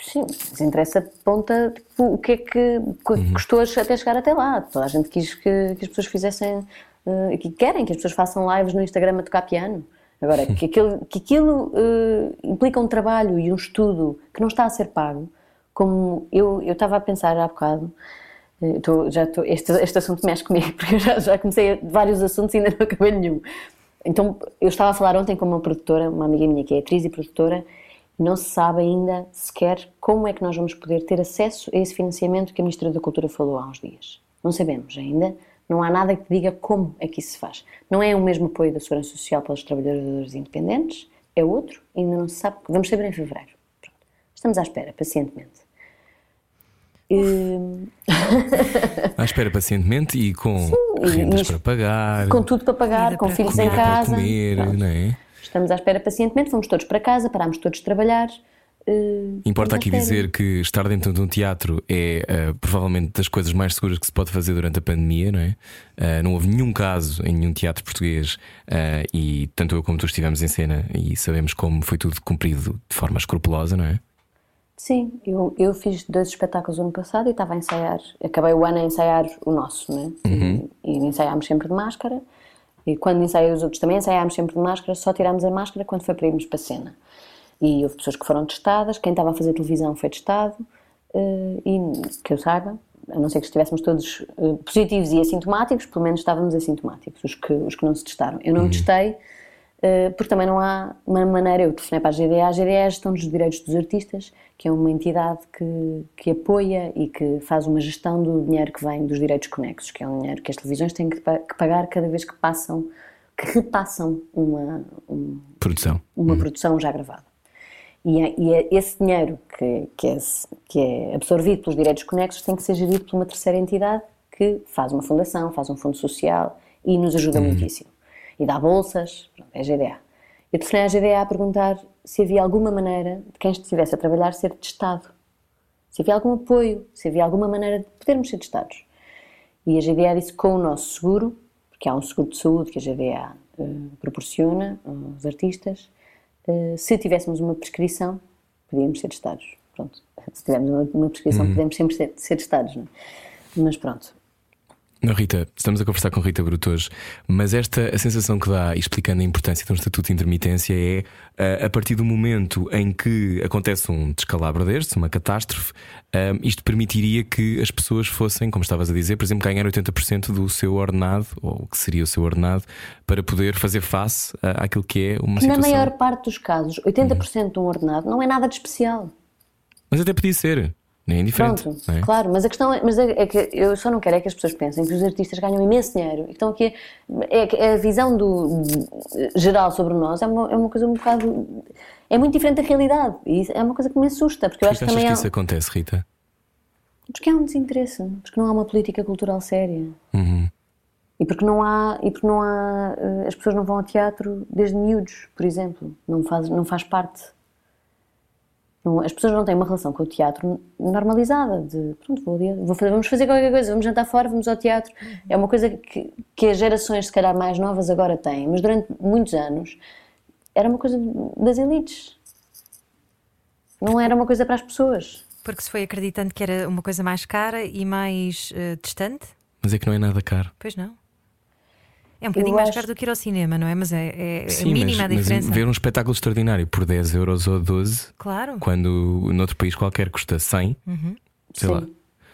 Sim, mas interessa ponta tipo, o que é que que custou até chegar até lá. Toda a gente quis que, que as pessoas fizessem, eh, que querem que as pessoas façam lives no Instagram a tocar piano. Agora, que aquilo, que aquilo eh, implica um trabalho e um estudo que não está a ser pago, como eu, eu estava a pensar há bocado, eh, estou- já estou, este, este assunto mexe comigo, porque eu já, já comecei vários assuntos e ainda não acabei nenhum. Então, eu estava a falar ontem com uma produtora, uma amiga minha que é atriz e produtora, não se sabe ainda sequer como é que nós vamos poder ter acesso a esse financiamento que a Ministra da Cultura falou há uns dias. Não sabemos ainda, não há nada que diga como é que isso se faz. Não é o mesmo apoio da Segurança Social para os trabalhadores independentes, é outro, ainda não se sabe, vamos saber em fevereiro. Pronto. Estamos à espera, pacientemente. E- À espera pacientemente e com rendas e- para pagar, com tudo para pagar, com para filhos em casa. comer, é? Estamos à espera pacientemente, fomos todos para casa, parámos todos de trabalhar. Eh, Importa à aqui dizer que estar dentro de um teatro é eh, provavelmente das coisas mais seguras que se pode fazer durante a pandemia, não é? Eh, não houve nenhum caso em nenhum teatro português e tanto eu como tu estivemos em cena e sabemos como foi tudo cumprido de forma escrupulosa, não é? Sim, eu, eu fiz dois espetáculos ano passado e estava a ensaiar, acabei o ano a ensaiar o nosso, né? E, e ensaiámos sempre de máscara. E quando ensaiei os outros também ensaiámos sempre de máscara, só tirámos a máscara quando foi para irmos para a cena. E houve pessoas que foram testadas, quem estava a fazer televisão foi testado, eh, e que eu saiba, a não ser que estivéssemos todos eh, positivos e assintomáticos, pelo menos estávamos assintomáticos, os que, os que não se testaram. Eu não me testei, eh, porque também não há uma maneira, eu telefonei para a GDA, a GDA é a Gestão dos Direitos dos Artistas, que é uma entidade que, que apoia e que faz uma gestão do dinheiro que vem dos direitos conexos, que é um dinheiro que as televisões têm que, pa- que pagar cada vez que passam, que repassam uma, um- Produção. uma produção já gravada. E, é, e é esse dinheiro que, que, é, que é absorvido pelos direitos conexos tem que ser gerido por uma terceira entidade que faz uma fundação, faz um fundo social e nos ajuda muitíssimo. E dá bolsas, pronto, é a GDA. Eu telefonei à GDA a perguntar se havia alguma maneira de quem estivesse a trabalhar ser testado. Se havia algum apoio, se havia alguma maneira de podermos ser testados. E a GDA disse com o nosso seguro, porque há um seguro de saúde que a GDA eh, proporciona aos artistas, se tivéssemos uma prescrição, podíamos ser testados. Pronto. Se tivermos uma, prescrição, podemos sempre ser, ser testados. É? Mas pronto. Não, Rita, estamos a conversar com Rita Bruto hoje, mas esta a sensação que dá, explicando a importância de um estatuto de intermitência, é ah, a partir do momento em que acontece um descalabro destes, uma catástrofe, ah, isto permitiria que as pessoas fossem, como estavas a dizer, por exemplo, ganhar 80% do seu ordenado, ou o que seria o seu ordenado, para poder fazer face ah, àquilo que é uma Na situação. maior parte dos casos, 80% de um ordenado não é nada de especial. Mas até podia ser, nem é indiferente. Pronto, é? claro, mas a questão é, mas é, é que eu só não quero é que as pessoas pensem que os artistas ganham imenso dinheiro e que estão aqui. É, a visão do, geral sobre nós é uma, é uma coisa um bocado. É muito diferente da realidade e é uma coisa que me assusta, porque eu acho que também que isso acontece, Rita? porque há um desinteresse, porque não há uma política cultural séria. Uhum. E porque não há, e porque não há, eh, as pessoas não vão ao teatro desde miúdos, por exemplo, não faz, não faz parte. Não- as pessoas não têm uma relação com o teatro normalizada, de pronto, vou ali, vou fazer, vamos fazer qualquer coisa, vamos jantar fora, vamos ao teatro. É uma coisa que, que as gerações, se calhar mais novas, agora têm, mas durante muitos anos era uma coisa das elites. Não era uma coisa para as pessoas. Porque se foi acreditando que era uma coisa mais cara e mais eh, distante? Mas é que não é nada caro. Pois não. É um bocadinho Eu mais acho- caro do que ir ao cinema, não é? Mas é, é, é Sim, mínima mas, a diferença. mas ver um espetáculo extraordinário por 10 euros ou 12, Claro. quando noutro país qualquer custa 100, sei sim, lá,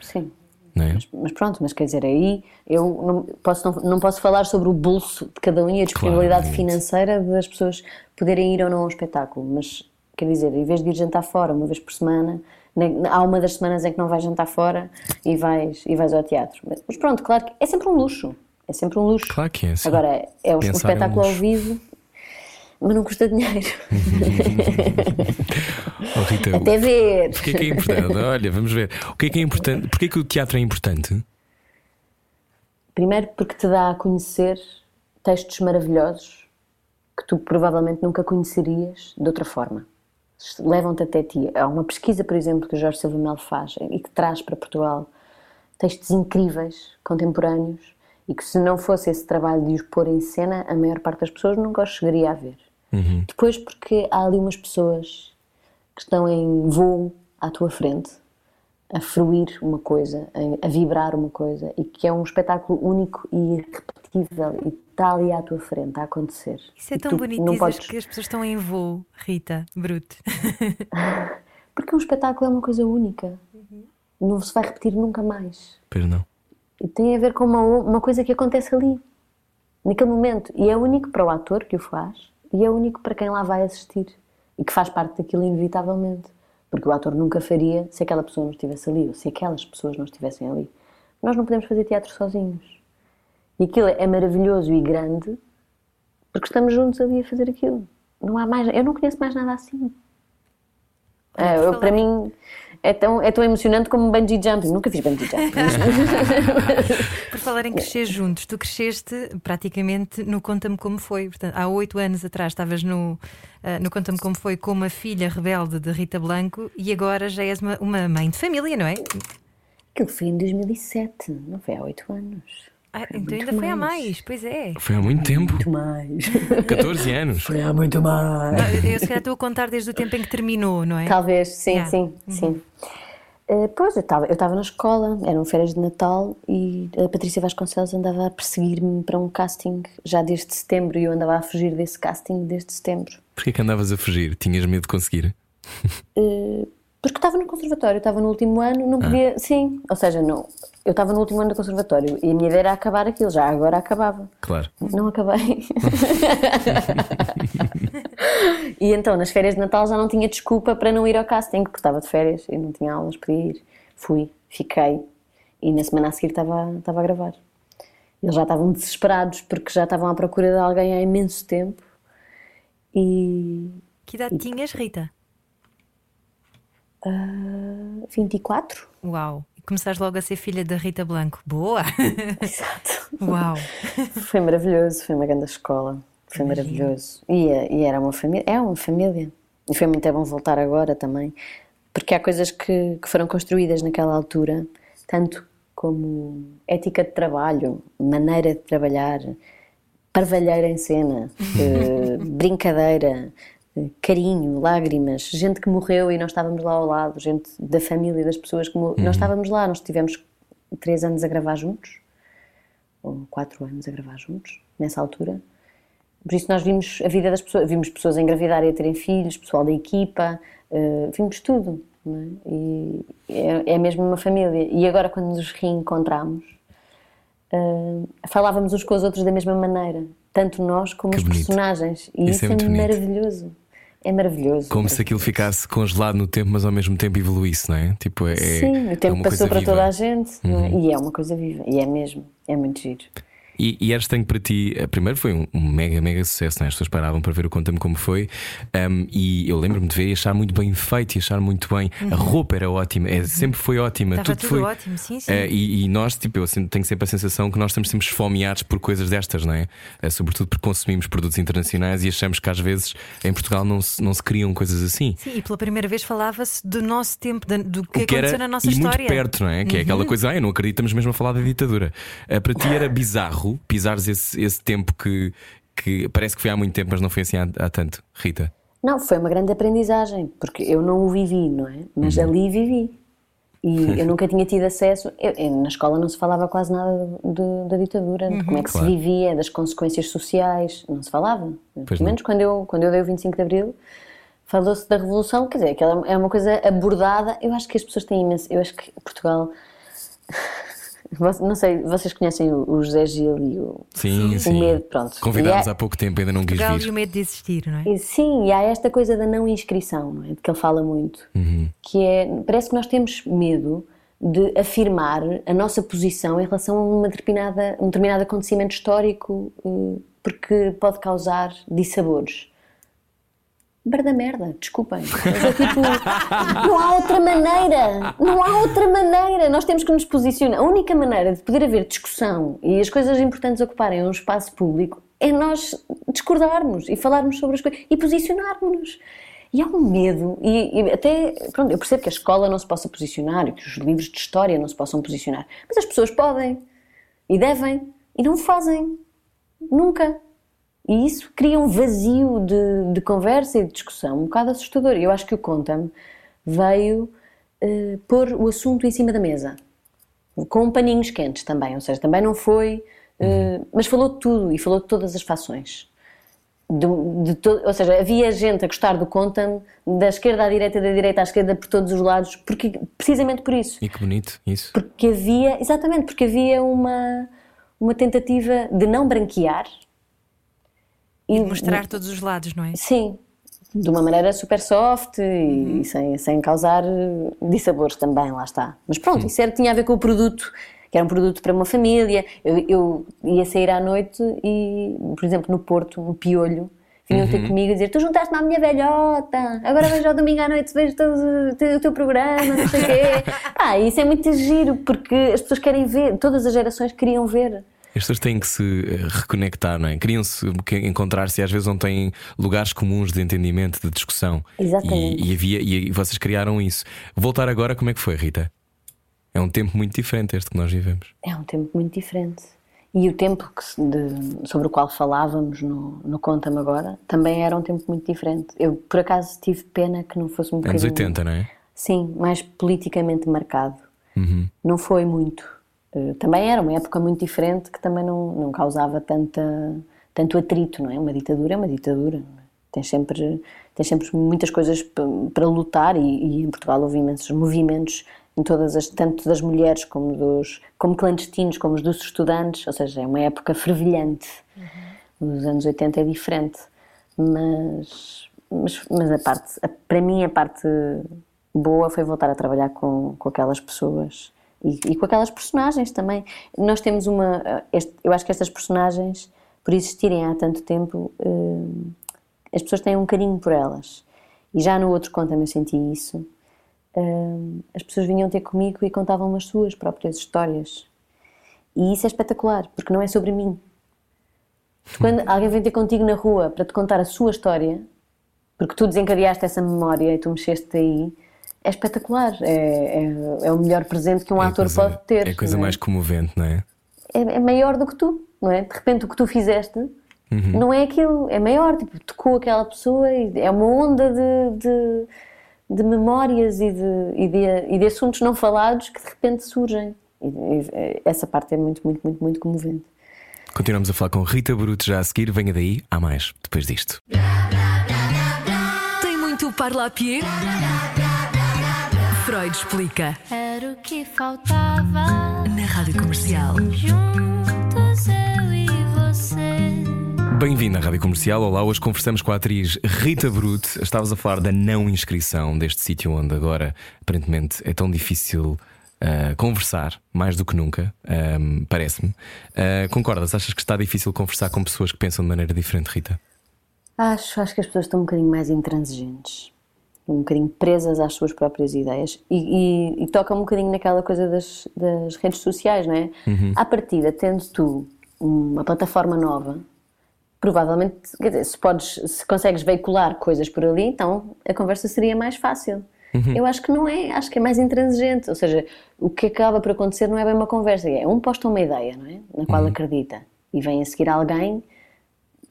sim. não é? Mas, mas pronto, mas quer dizer, aí eu não posso, não, não posso falar sobre o bolso de cada um e a disponibilidade Claramente. financeira das pessoas poderem ir ou não ao espetáculo, mas quer dizer, em vez de ir jantar fora uma vez por semana, nem- há uma das semanas em que não vais jantar fora e vais, e vais ao teatro. Mas, mas pronto, claro que é sempre um luxo, é sempre um luxo. Claro que é, sim. Agora, é um Pensar é um espetáculo ao vivo, mas não custa dinheiro. Oh, Rita, Até ver. o que é que é importante? Olha, vamos ver. O que é que é importante? Porquê que o teatro é importante? Primeiro porque te dá a conhecer textos maravilhosos que tu provavelmente nunca conhecerias de outra forma. Levam-te até ti. Há uma pesquisa, por exemplo, que o Jorge Silva Melo faz e que traz para Portugal textos incríveis, contemporâneos, E que se não fosse esse trabalho de os pôr em cena, a maior parte das pessoas nunca os chegaria a ver. Depois, porque há ali umas pessoas que estão em voo à tua frente, a fruir uma coisa, a, a vibrar uma coisa, e que é um espetáculo único e irrepetível, e está ali à tua frente a acontecer. Isso é E tão tu bonito não dizer podes- que as pessoas estão em voo, Rita, bruto. Porque um espetáculo é uma coisa única. Não se vai repetir nunca mais. Pois não. E tem a ver com uma, uma coisa que acontece ali, naquele momento. E é único para o ator que o faz, e é único para quem lá vai assistir. E que faz parte daquilo inevitavelmente. Porque o ator nunca faria se aquela pessoa não estivesse ali, ou se aquelas pessoas não estivessem ali. Nós não podemos fazer teatro sozinhos. E aquilo é maravilhoso e grande porque estamos juntos ali a fazer aquilo. Não há mais. Eu não conheço mais nada assim. Ah, eu- para mim é tão, é tão emocionante como bungee jumping. Nunca fiz bungee jumping. Por falar em crescer juntos, tu cresceste praticamente no Conta-me Como Foi. Portanto, há oito anos atrás estavas no, ah, no Conta-me Como Foi com uma filha rebelde de Rita Blanco e agora já és uma, uma mãe de família, não é? Aquilo foi em 2007, não foi há 8 anos. Ah, Foi então muito ainda foi há mais. pois é. Foi há muito tempo Muito mais. 14 anos. Foi há muito mais. Eu se calhar estou a contar desde o tempo em que terminou, não é? Talvez, sim, Yeah. sim, sim. Eh, pois, eu estava eu estava na escola, eram férias de Natal e a Patrícia Vasconcelos andava a perseguir-me para um casting já desde setembro e eu andava a fugir desse casting desde setembro. Porquê que andavas a fugir? Tinhas medo de conseguir? Eh, porque estava no conservatório, estava no último ano, não podia. Sim, ou seja, não, eu estava no último ano do conservatório e a minha ideia era acabar aquilo, já agora acabava. Claro. Não acabei. e então, nas férias de Natal já não tinha desculpa para não ir ao casting, porque estava de férias e não tinha aulas, podia ir. Fui, fiquei. E na semana a seguir estava, estava a gravar. Eles já estavam desesperados porque já estavam à procura de alguém há imenso tempo. E. Que idade tinhas, Rita? 24? Uau! E começaste logo a ser filha da Rita Blanco. Boa! Exato. Uau! Foi maravilhoso, foi uma grande escola, foi maravilhoso. E, é- e era uma família, é uma família. E foi muito bom voltar agora também, porque há coisas que, que foram construídas naquela altura, tanto como ética de trabalho, maneira de trabalhar, parvalheira em cena, eh, brincadeira, carinho, lágrimas, gente que morreu e nós estávamos lá ao lado, gente da família das pessoas que morreram. Nós estávamos lá, nós tivemos três anos a gravar juntos ou quatro anos a gravar juntos, nessa altura. Por isso nós vimos a vida das pessoas, vimos pessoas a engravidar e a terem filhos, pessoal da equipa, eh, vimos tudo. é? E é, é mesmo uma família. E agora quando nos reencontramos, eh, falávamos uns com os outros da mesma maneira, tanto nós como Que os bonito. personagens. E Isso isso, é é, maravilhoso. É maravilhoso. Como se aquilo ficasse congelado no tempo, mas ao mesmo tempo evoluísse, não é? Tipo, é, Sim, é o tempo uma passou para viva. Uhum. toda a gente é? e é uma coisa viva. E é mesmo, é muito giro. E, e era estranho para ti, eh, primeiro foi um, mega, mega sucesso, não é? as pessoas paravam para ver o Conta-me Como Foi. um, e eu lembro-me de ver e achar muito bem feito e achar muito bem. A roupa era ótima, é, sempre foi ótima. Estava tudo foi, ótimo, sim, sim. Eh, e, e nós, tipo, eu tenho sempre a sensação que nós estamos sempre esfomeados por coisas destas, não é? Eh, sobretudo porque consumimos produtos internacionais e achamos que às vezes em Portugal não se, não se criam coisas assim. Sim, e pela primeira vez falava-se do nosso tempo, do que, que aconteceu era na nossa e história. muito perto, não é? Que é Uhum. aquela coisa, ah, eu não acredito, estamos mesmo a falar da ditadura. Eh, para ti era bizarro pisares esse, esse tempo que, que parece que foi há muito tempo, mas não foi assim há, há tanto, Rita. Não, foi uma grande aprendizagem, porque eu não o vivi, não é? Mas Uhum. ali vivi. E eu nunca tinha tido acesso. eu- eu- na escola não se falava quase nada de- da ditadura, de como é que Claro. se vivia, das consequências sociais. Não se falava. Pois Pelo não. menos quando eu, quando eu dei o 25 de Abril, falou-se da Revolução, quer dizer, aquela é uma coisa abordada. Eu acho que as pessoas têm imenso. Eu acho que Portugal. Não sei, vocês conhecem o José Gil e o, Sim, o sim. medo, pronto. Convidámos é- há pouco tempo, ainda não quis Portugal e o vir. medo de existir, não é? e Sim, e há esta coisa da não inscrição, não é? de que ele fala muito, que é, parece que nós temos medo de afirmar a nossa posição em relação a uma determinada, um determinado acontecimento histórico, eh, porque pode causar dissabores. Barda merda, desculpem. É tipo, não há outra maneira. Não há outra maneira. Nós temos que nos posicionar. A única maneira de poder haver discussão e as coisas importantes ocuparem um espaço público é nós discordarmos e falarmos sobre as coisas e posicionarmos-nos. E há um medo, e, e até, pronto, eu percebo que a escola não se possa posicionar e que os livros de história não se possam posicionar, mas as pessoas podem e devem, e não fazem. Nunca. E isso cria um vazio de, de conversa e de discussão um bocado assustador. Eu acho que o Conta-me veio eh, pôr o assunto em cima da mesa, com paninhos quentes também, ou seja, também não foi. eh, mas falou de tudo e falou de todas as fações. De to- ou seja, havia gente a gostar do Conta-me, da esquerda à direita, da direita à esquerda, por todos os lados, porque, precisamente por isso. E que bonito, isso. Porque havia, exatamente, porque havia uma, uma tentativa de não branquear E de mostrar todos os lados, não é? Sim, de uma maneira super soft e, e sem, sem causar eh, dissabores também, lá está. Mas pronto, isso era, tinha a ver com o produto, que era um produto para uma família. Eu, eu ia sair à noite e, por exemplo, no Porto, um piolho, vinham ter comigo e dizer: Tu juntaste-me à minha velhota, agora vejo ao domingo à noite, vejo todo o teu, programa, não sei o quê. Ah, isso é muito giro, porque as pessoas querem ver, todas as gerações queriam ver. As pessoas têm que se eh, reconectar, não é? Queriam-se que- encontrar-se e às vezes não têm lugares comuns de entendimento, de discussão. Exatamente. E, e havia, e, vocês criaram isso. Voltar agora, como é que foi, Rita? É um tempo muito diferente este que nós vivemos. É um tempo muito diferente. E o tempo que de- sobre o qual falávamos no, no Conta-me Agora também era um tempo muito diferente. Eu, por acaso, tive pena que não fosse um Anos bocadinho... 80, não é? Sim, mais politicamente marcado. Uhum. Não foi muito. Eh, Também era uma época muito diferente que também não, não causava tanta, tanto atrito, não é? Uma ditadura é uma ditadura. é? Tens sempre, tens sempre muitas coisas para lutar e, e em Portugal houve imensos movimentos em todas as, tanto das mulheres como dos como clandestinos, como os dos estudantes, ou seja, é uma época fervilhante. Os anos 80 é diferente, mas, mas, mas a parte, a- para mim a parte boa foi voltar a trabalhar com, com aquelas pessoas e, e com aquelas personagens também. Nós temos uma, este- eu acho que estas personagens, por existirem há tanto tempo, eh, as pessoas têm um carinho por elas. E já no outro conta-me eu senti isso. Eh, as pessoas vinham ter comigo e contavam as suas próprias histórias. E isso é espetacular, porque não é sobre mim. Quando alguém vem ter contigo na rua para te contar a sua história, porque tu desencadeaste essa memória e tu mexeste aí, é espetacular. É, é, é o melhor presente que um É ator coisa- pode ter. É a coisa é? mais comovente, não é? é, é maior do que tu, não é? De repente o que tu fizeste não é aquilo, é maior, tipo, tocou aquela pessoa e é uma onda de, de, de memórias e de, e, de, e de assuntos não falados que de repente surgem. E, e, essa parte é muito, muito, muito, muito comovente. Continuamos a falar com Rita Bruto já a seguir. Venha daí, há mais depois disto. Tem muito parlapier? Freud explica. Era o que faltava. Na Rádio Comercial. Juntos eu e você. Bem-vindo à Rádio Comercial. Olá, hoje conversamos com a atriz Rita Brut. Estavas a falar da não inscrição deste sítio onde agora aparentemente é tão difícil ah, conversar, mais do que nunca, parece-me. Ah, concordas? Achas que está difícil conversar com pessoas que pensam de maneira diferente, Rita? Acho, acho que as pessoas estão um bocadinho mais intransigentes, um bocadinho presas às suas próprias ideias e, e, e toca um bocadinho naquela coisa das, das redes sociais, não é? À partida, tendo tu uma plataforma nova, provavelmente, quer dizer, se, podes, se consegues veicular coisas por ali, então a conversa seria mais fácil. Eu acho que não é, acho que é mais intransigente, ou seja, o que acaba por acontecer não é bem uma conversa, é um posta uma ideia, não é? Na qual acredita e vem a seguir alguém?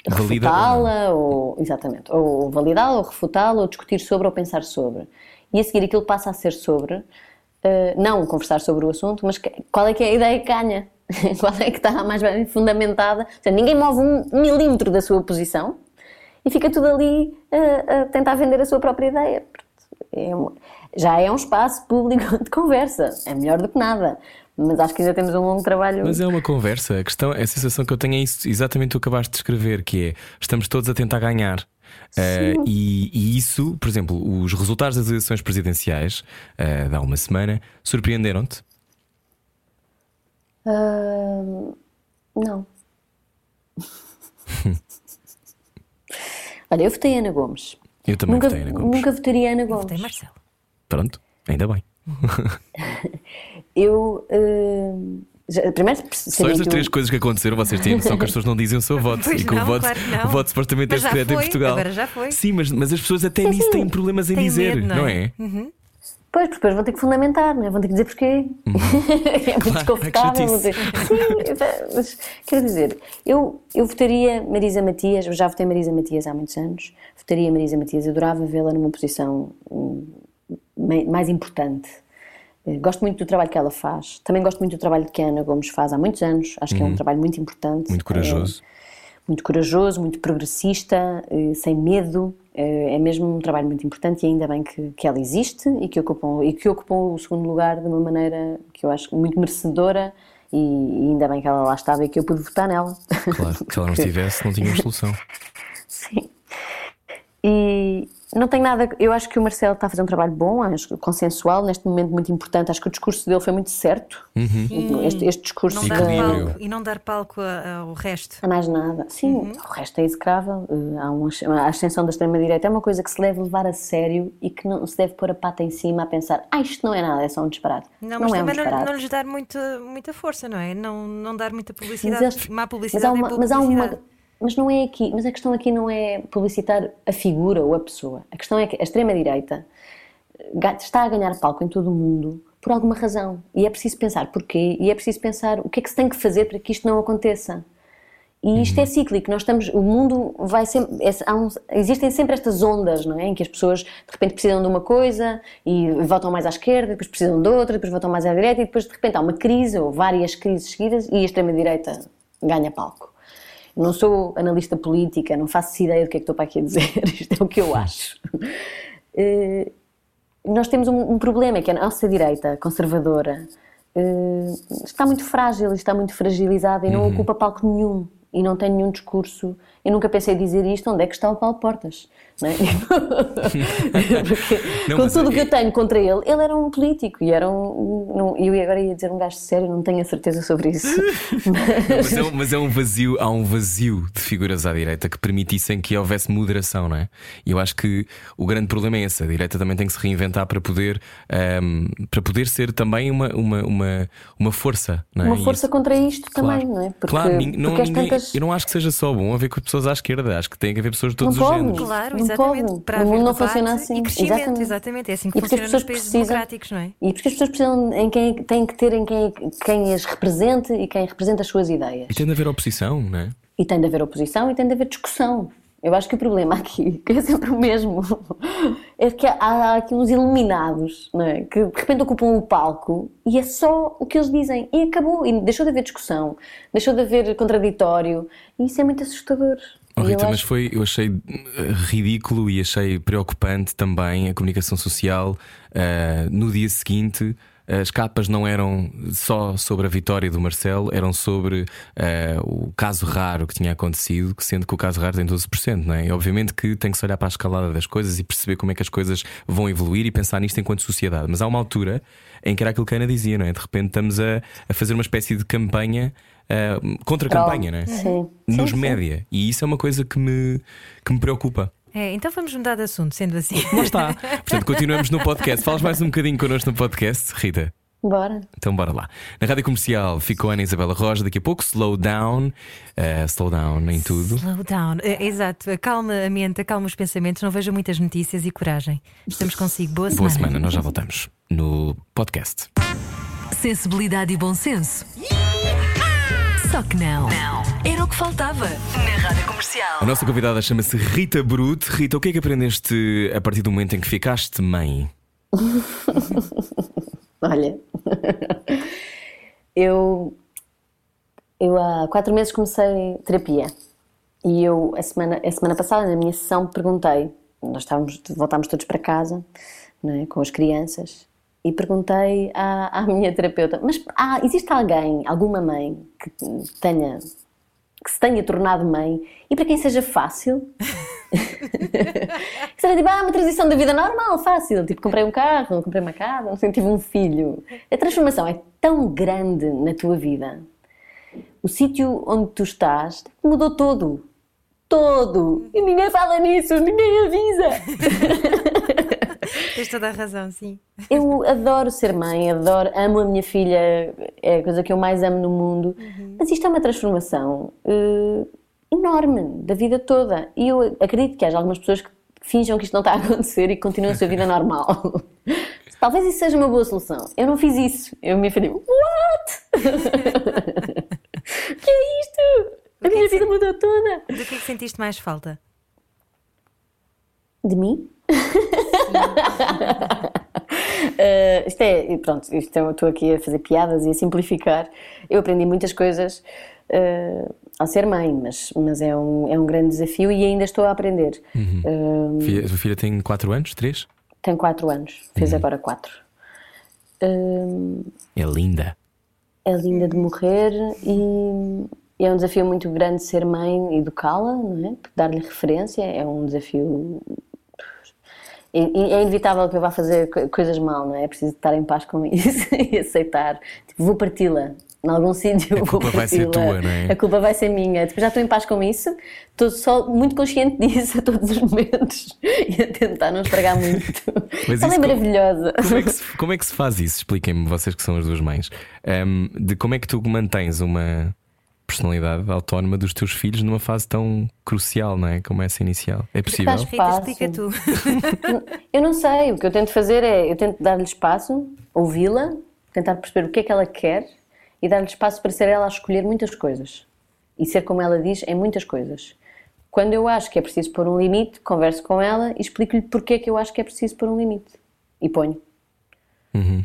Refutá-la ou, exatamente, ou validá-la ou refutá-la ou discutir sobre ou pensar sobre. E a seguir aquilo passa a ser sobre, eh, não conversar sobre o assunto, mas que- qual é que é a ideia que ganha? qual é que está mais bem fundamentada? Ou seja, ninguém move um milímetro da sua posição e fica tudo ali eh, a tentar vender a sua própria ideia. É já é um espaço público de conversa, é melhor do que nada. Mas acho que ainda temos um longo trabalho. Mas é uma conversa. A questão, a sensação que eu tenho é isso, exatamente o que acabaste de escrever, que é estamos todos a tentar ganhar. Eh, e, e isso, por exemplo, os resultados das eleições presidenciais eh, de há uma semana surpreenderam-te? Ah, não. Olha, eu votei Ana Gomes. Eu também nunca, votei Ana Gomes. nunca votaria Ana Gomes. Tem Marcelo. Pronto, ainda bem. Eu. já- primeiro, Só estas três eu- coisas que aconteceram, vocês têm a noção que as pessoas não dizem o seu voto. Pois e que o não, voto, claro que o voto supostamente é secreto em Portugal. agora já foi. Sim, mas, mas as pessoas até nisso têm problemas em Tem dizer, medo, não, não é? é? Pois, porque depois vão ter que fundamentar, não é? vão ter que dizer porquê. é muito Uhum. Claro, desconfortável. é que vão dizer, Sim, mas quero dizer, eu, eu votaria Marisa Matias, eu já votei Marisa Matias há muitos anos, votaria Marisa Matias, adorava vê-la numa posição hum, mais importante. Eh, Gosto muito do trabalho que ela faz. Também gosto muito do trabalho que a Ana Gomes faz há muitos anos. Acho que é um trabalho muito importante. Uhum. Muito corajoso. É, muito corajoso, muito progressista, eh, sem medo. É mesmo um trabalho muito importante e ainda bem que, que ela existe e que, ocupam, e que ocupou o segundo lugar de uma maneira que eu acho muito merecedora e, e ainda bem que ela lá estava e que eu pude votar nela. Claro, se ela não estivesse, não tínhamos solução. Sim. E não tem nada. Eu acho que o Marcelo está a fazer um trabalho bom, acho que consensual, neste momento muito importante. Acho que o discurso dele foi muito certo. Este, este discurso Não dar palco, e não dar palco a- ao resto. Não há mais nada. Sim, o resto é execrável. Eh, Há uma, a ascensão da extrema-direita é uma coisa que se deve levar a sério e que não se deve pôr a pata em cima a pensar ah, isto não é nada, é só um disparate. Não, mas é um também não, disparate. não lhes dar muita, muita força, não é? Não, não dar muita publicidade. Mas eles- Má mas publicidade há uma, é boa mas há uma mas não é aqui, mas a questão aqui não é publicitar a figura ou a pessoa. A questão é que a extrema-direita ga- está a ganhar palco em todo o mundo por alguma razão. E é preciso pensar porquê e é preciso pensar o que é que se tem que fazer para que isto não aconteça. E isto é cíclico, nós estamos, o mundo vai sempre, é- um- existem sempre estas ondas, não é? Em que as pessoas de repente precisam de uma coisa e votam mais à esquerda, depois precisam de outra, depois votam mais à direita e depois de repente há uma crise ou várias crises seguidas e a extrema-direita ganha palco. Não sou analista política, não faço ideia do que é que estou para aqui a dizer, isto é o que eu acho. Eh, nós temos um, um problema, que a nossa direita conservadora eh, está muito frágil, está muito fragilizada e não Uhum. ocupa palco nenhum e não tem nenhum discurso. Eu nunca pensei dizer isto, onde é que está o Paulo Portas? Não é? Porque, Não, com mas tudo o é- que eu tenho contra ele, ele era um político e era um. Não, eu agora ia dizer um gajo sério, não tenho a certeza sobre isso. Mas é, um- mas é um vazio, há um vazio de figuras à direita que permitissem que houvesse moderação, não é? E eu acho que o grande problema é esse: a direita também tem que se reinventar para poder, ahm, para poder ser também uma, uma, uma, uma força, não é? Uma força isso- contra isto Claro. também, não é? Porque, claro, não, porque ninguém- tantas. eu não acho que seja só bom haver pessoas à esquerda, acho que tem que haver pessoas de todos Não os pode. géneros. Claro, Não exatamente. Para O mundo não funciona assim. E crescimento, Exatamente. exatamente. É assim que E porque as funciona pessoas nos países precisam. democráticos, não é? E porque as pessoas precisam em quem têm que ter em quem, quem as represente e quem representa as suas ideias. E tem de haver oposição, não é? E tem de haver oposição e tem de haver discussão. Eu acho que o problema aqui que é sempre o mesmo. É que há, há aqui uns iluminados não é? que de repente ocupam o palco e é só o que eles dizem. E acabou. E deixou de haver discussão, deixou de haver contraditório. E isso é muito assustador. Oh, Rita, mas acho- foi, eu achei eh, ridículo e achei preocupante também a comunicação social eh, no dia seguinte. As capas não eram só sobre a vitória do Marcelo, eram sobre eh, o caso raro que tinha acontecido, que sendo que o caso raro tem 12%, não é? E obviamente que tem que se olhar para a escalada das coisas e perceber como é que as coisas vão evoluir e pensar nisto enquanto sociedade. Mas há uma altura em que era aquilo que a Ana dizia, não é? De repente estamos a, a fazer uma espécie de campanha eh, contra a campanha, não é? Sim. nos Sim, sim. média. E isso é uma coisa que me, que me preocupa. É, então vamos mudar de assunto, sendo assim. Lá está. Portanto, continuamos no podcast. Falas mais um bocadinho connosco no podcast, Rita? Bora. Então bora lá. Na rádio comercial ficou a Ana Isabela Roja, daqui a pouco slow down, eh, slow down em tudo. Slow down. É, exato. Acalma a mente, acalma os pensamentos, não veja muitas notícias e coragem. Estamos consigo. Boa Boa semana. semana, nós já voltamos no podcast. Sensibilidade e bom senso. Só que não. Não. Era o que faltava na Rádio Comercial. A nossa convidada chama-se Rita Brute. Rita, o que é que aprendeste a partir do momento em que ficaste mãe? Olha, eu, eu há quatro meses comecei terapia. E eu, a semana, a semana passada, na minha sessão, perguntei, nós estávamos, voltámos todos para casa, não é, com as crianças, e perguntei à, à minha terapeuta, mas há, existe alguém, alguma mãe, que tenha, que se tenha tornado mãe e para quem seja fácil? Isso era tipo, ah, uma transição da vida normal, fácil. Tipo, comprei um carro, comprei uma casa, não sei, tive um filho. A transformação é tão grande na tua vida. O sítio onde tu estás mudou todo. Todo. E ninguém fala nisso, ninguém avisa. Tens toda a razão, sim. Eu adoro ser mãe, adoro, amo a minha filha, é a coisa que eu mais amo no mundo. Mas isto é uma transformação eh, enorme da vida toda. E eu acredito que haja algumas pessoas que finjam que isto não está a acontecer e continuam a sua vida normal. Talvez isso seja uma boa solução. Eu não fiz isso. Eu me afirmei, what? O que é isto? A é minha vida mudou toda. Do que é que sentiste mais falta? De mim? Uh, isto é, pronto, isto é, estou aqui a fazer piadas e a simplificar. Eu aprendi muitas coisas uh, ao ser mãe, mas, mas é, um, é um grande desafio e ainda estou a aprender. Uh, Filha, a filha tem 4 anos? 3? tem 4 anos, fez agora 4. Uh, É linda. é linda de morrer e é um desafio muito grande ser mãe, educá-la, não é? Dar-lhe referência é um desafio. E, é inevitável que eu vá fazer co- coisas mal, não é? É preciso estar em paz com isso e aceitar. Tipo, vou parti-la. Em algum sítio vou culpa vai ser tua, não é? A culpa vai ser minha. Tipo, já estou em paz com isso, estou só muito consciente disso a todos os momentos e a tentar não estragar muito. Mas Ela é maravilhosa. Como é, que se, como é que se faz isso? Expliquem-me, vocês que são as duas mães, Ahm, de como é que tu mantens uma personalidade autónoma dos teus filhos numa fase tão crucial, não é? Como essa inicial. É possível? Estás- Rita, Espaço. explica tu. Eu não sei, o que eu tento fazer é, eu tento dar-lhe espaço, ouvi-la, tentar perceber o que é que ela quer e dar-lhe espaço para ser ela a escolher muitas coisas. E ser como ela diz em muitas coisas. Quando eu acho que é preciso pôr um limite, converso com ela e explico-lhe porque é que eu acho que é preciso pôr um limite. E ponho. Eh,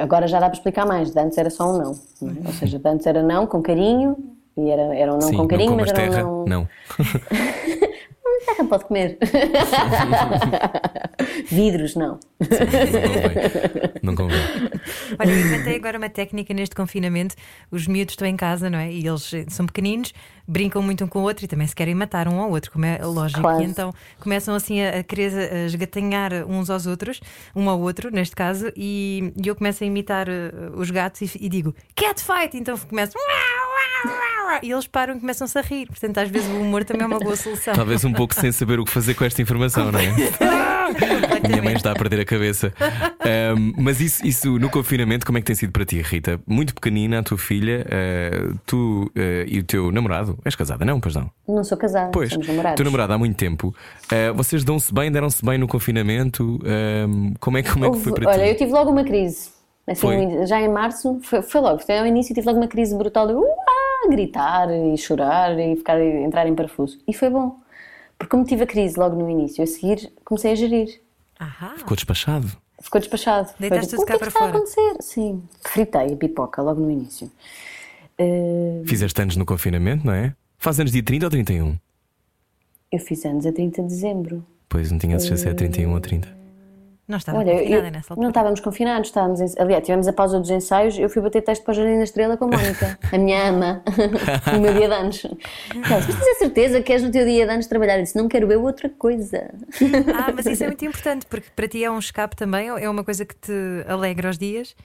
agora já dá para explicar mais, de antes era só um não. não é? Ou seja, de antes era não com carinho, e era, era um não Sim, com carinho, não mas era um terra. não. Não. Terra pode comer. Vidros, não. Não convém. Não convém. Olha, eu inventei agora uma técnica neste confinamento. Os miúdos estão em casa, não é? E eles eh, são pequeninos, brincam muito um com o outro e também se querem matar um ao outro, como é lógico. Claro. E então começam assim a, a querer a esgatanhar uns aos outros, um ao outro, neste caso, e, e eu começo a imitar eh, os gatos e, e digo cat fight, então começo. E eles param e começam-se a rir. Portanto, às vezes o humor também é uma boa solução. Talvez um pouco sem saber o que fazer com esta informação, não é? Minha mãe está a perder a cabeça. Ahm, mas isso, isso no confinamento, como é que tem sido para ti, Rita? Muito pequenina, a tua filha, ah, tu ah, e o teu namorado. És casada, não? Pois não. Não sou casada, Pois, somos namorados. teu namorado há muito tempo. Ah, vocês dão-se bem, deram-se bem no confinamento? Como é, que- como é que foi para olha, ti? eu tive logo uma crise. Assim, já em março, foi, foi logo, foi ao início, tive logo uma crise brutal de "Uá", gritar e chorar e ficar, entrar em parafuso. E foi bom, porque como tive a crise logo no início, a seguir comecei a gerir. Ahá. Ficou despachado. Ficou despachado. Foi Deitaste tipo, tudo cá o que é que para está a fora?" acontecer? Sim, fritei a pipoca logo no início. Eh, Fizeste anos no confinamento, não é? Faz anos dia 30 ou 31? eu fiz anos a 30 de dezembro. Pois, não tinha certeza se é 31 ou 30. Não estava Olha, confinada eu- nessa não altura. estávamos confinados, estávamos em, aliás, tivemos a pausa dos ensaios, eu fui bater texto para o Jardim da Estrela com a Mónica, a minha ama, no meu dia de anos. Disse, mas tens a certeza que queres no teu dia de anos trabalhar? Eu disse, não quero eu outra coisa. Ah, mas isso é muito importante, porque para ti é um escape também, é uma coisa que te alegra os dias.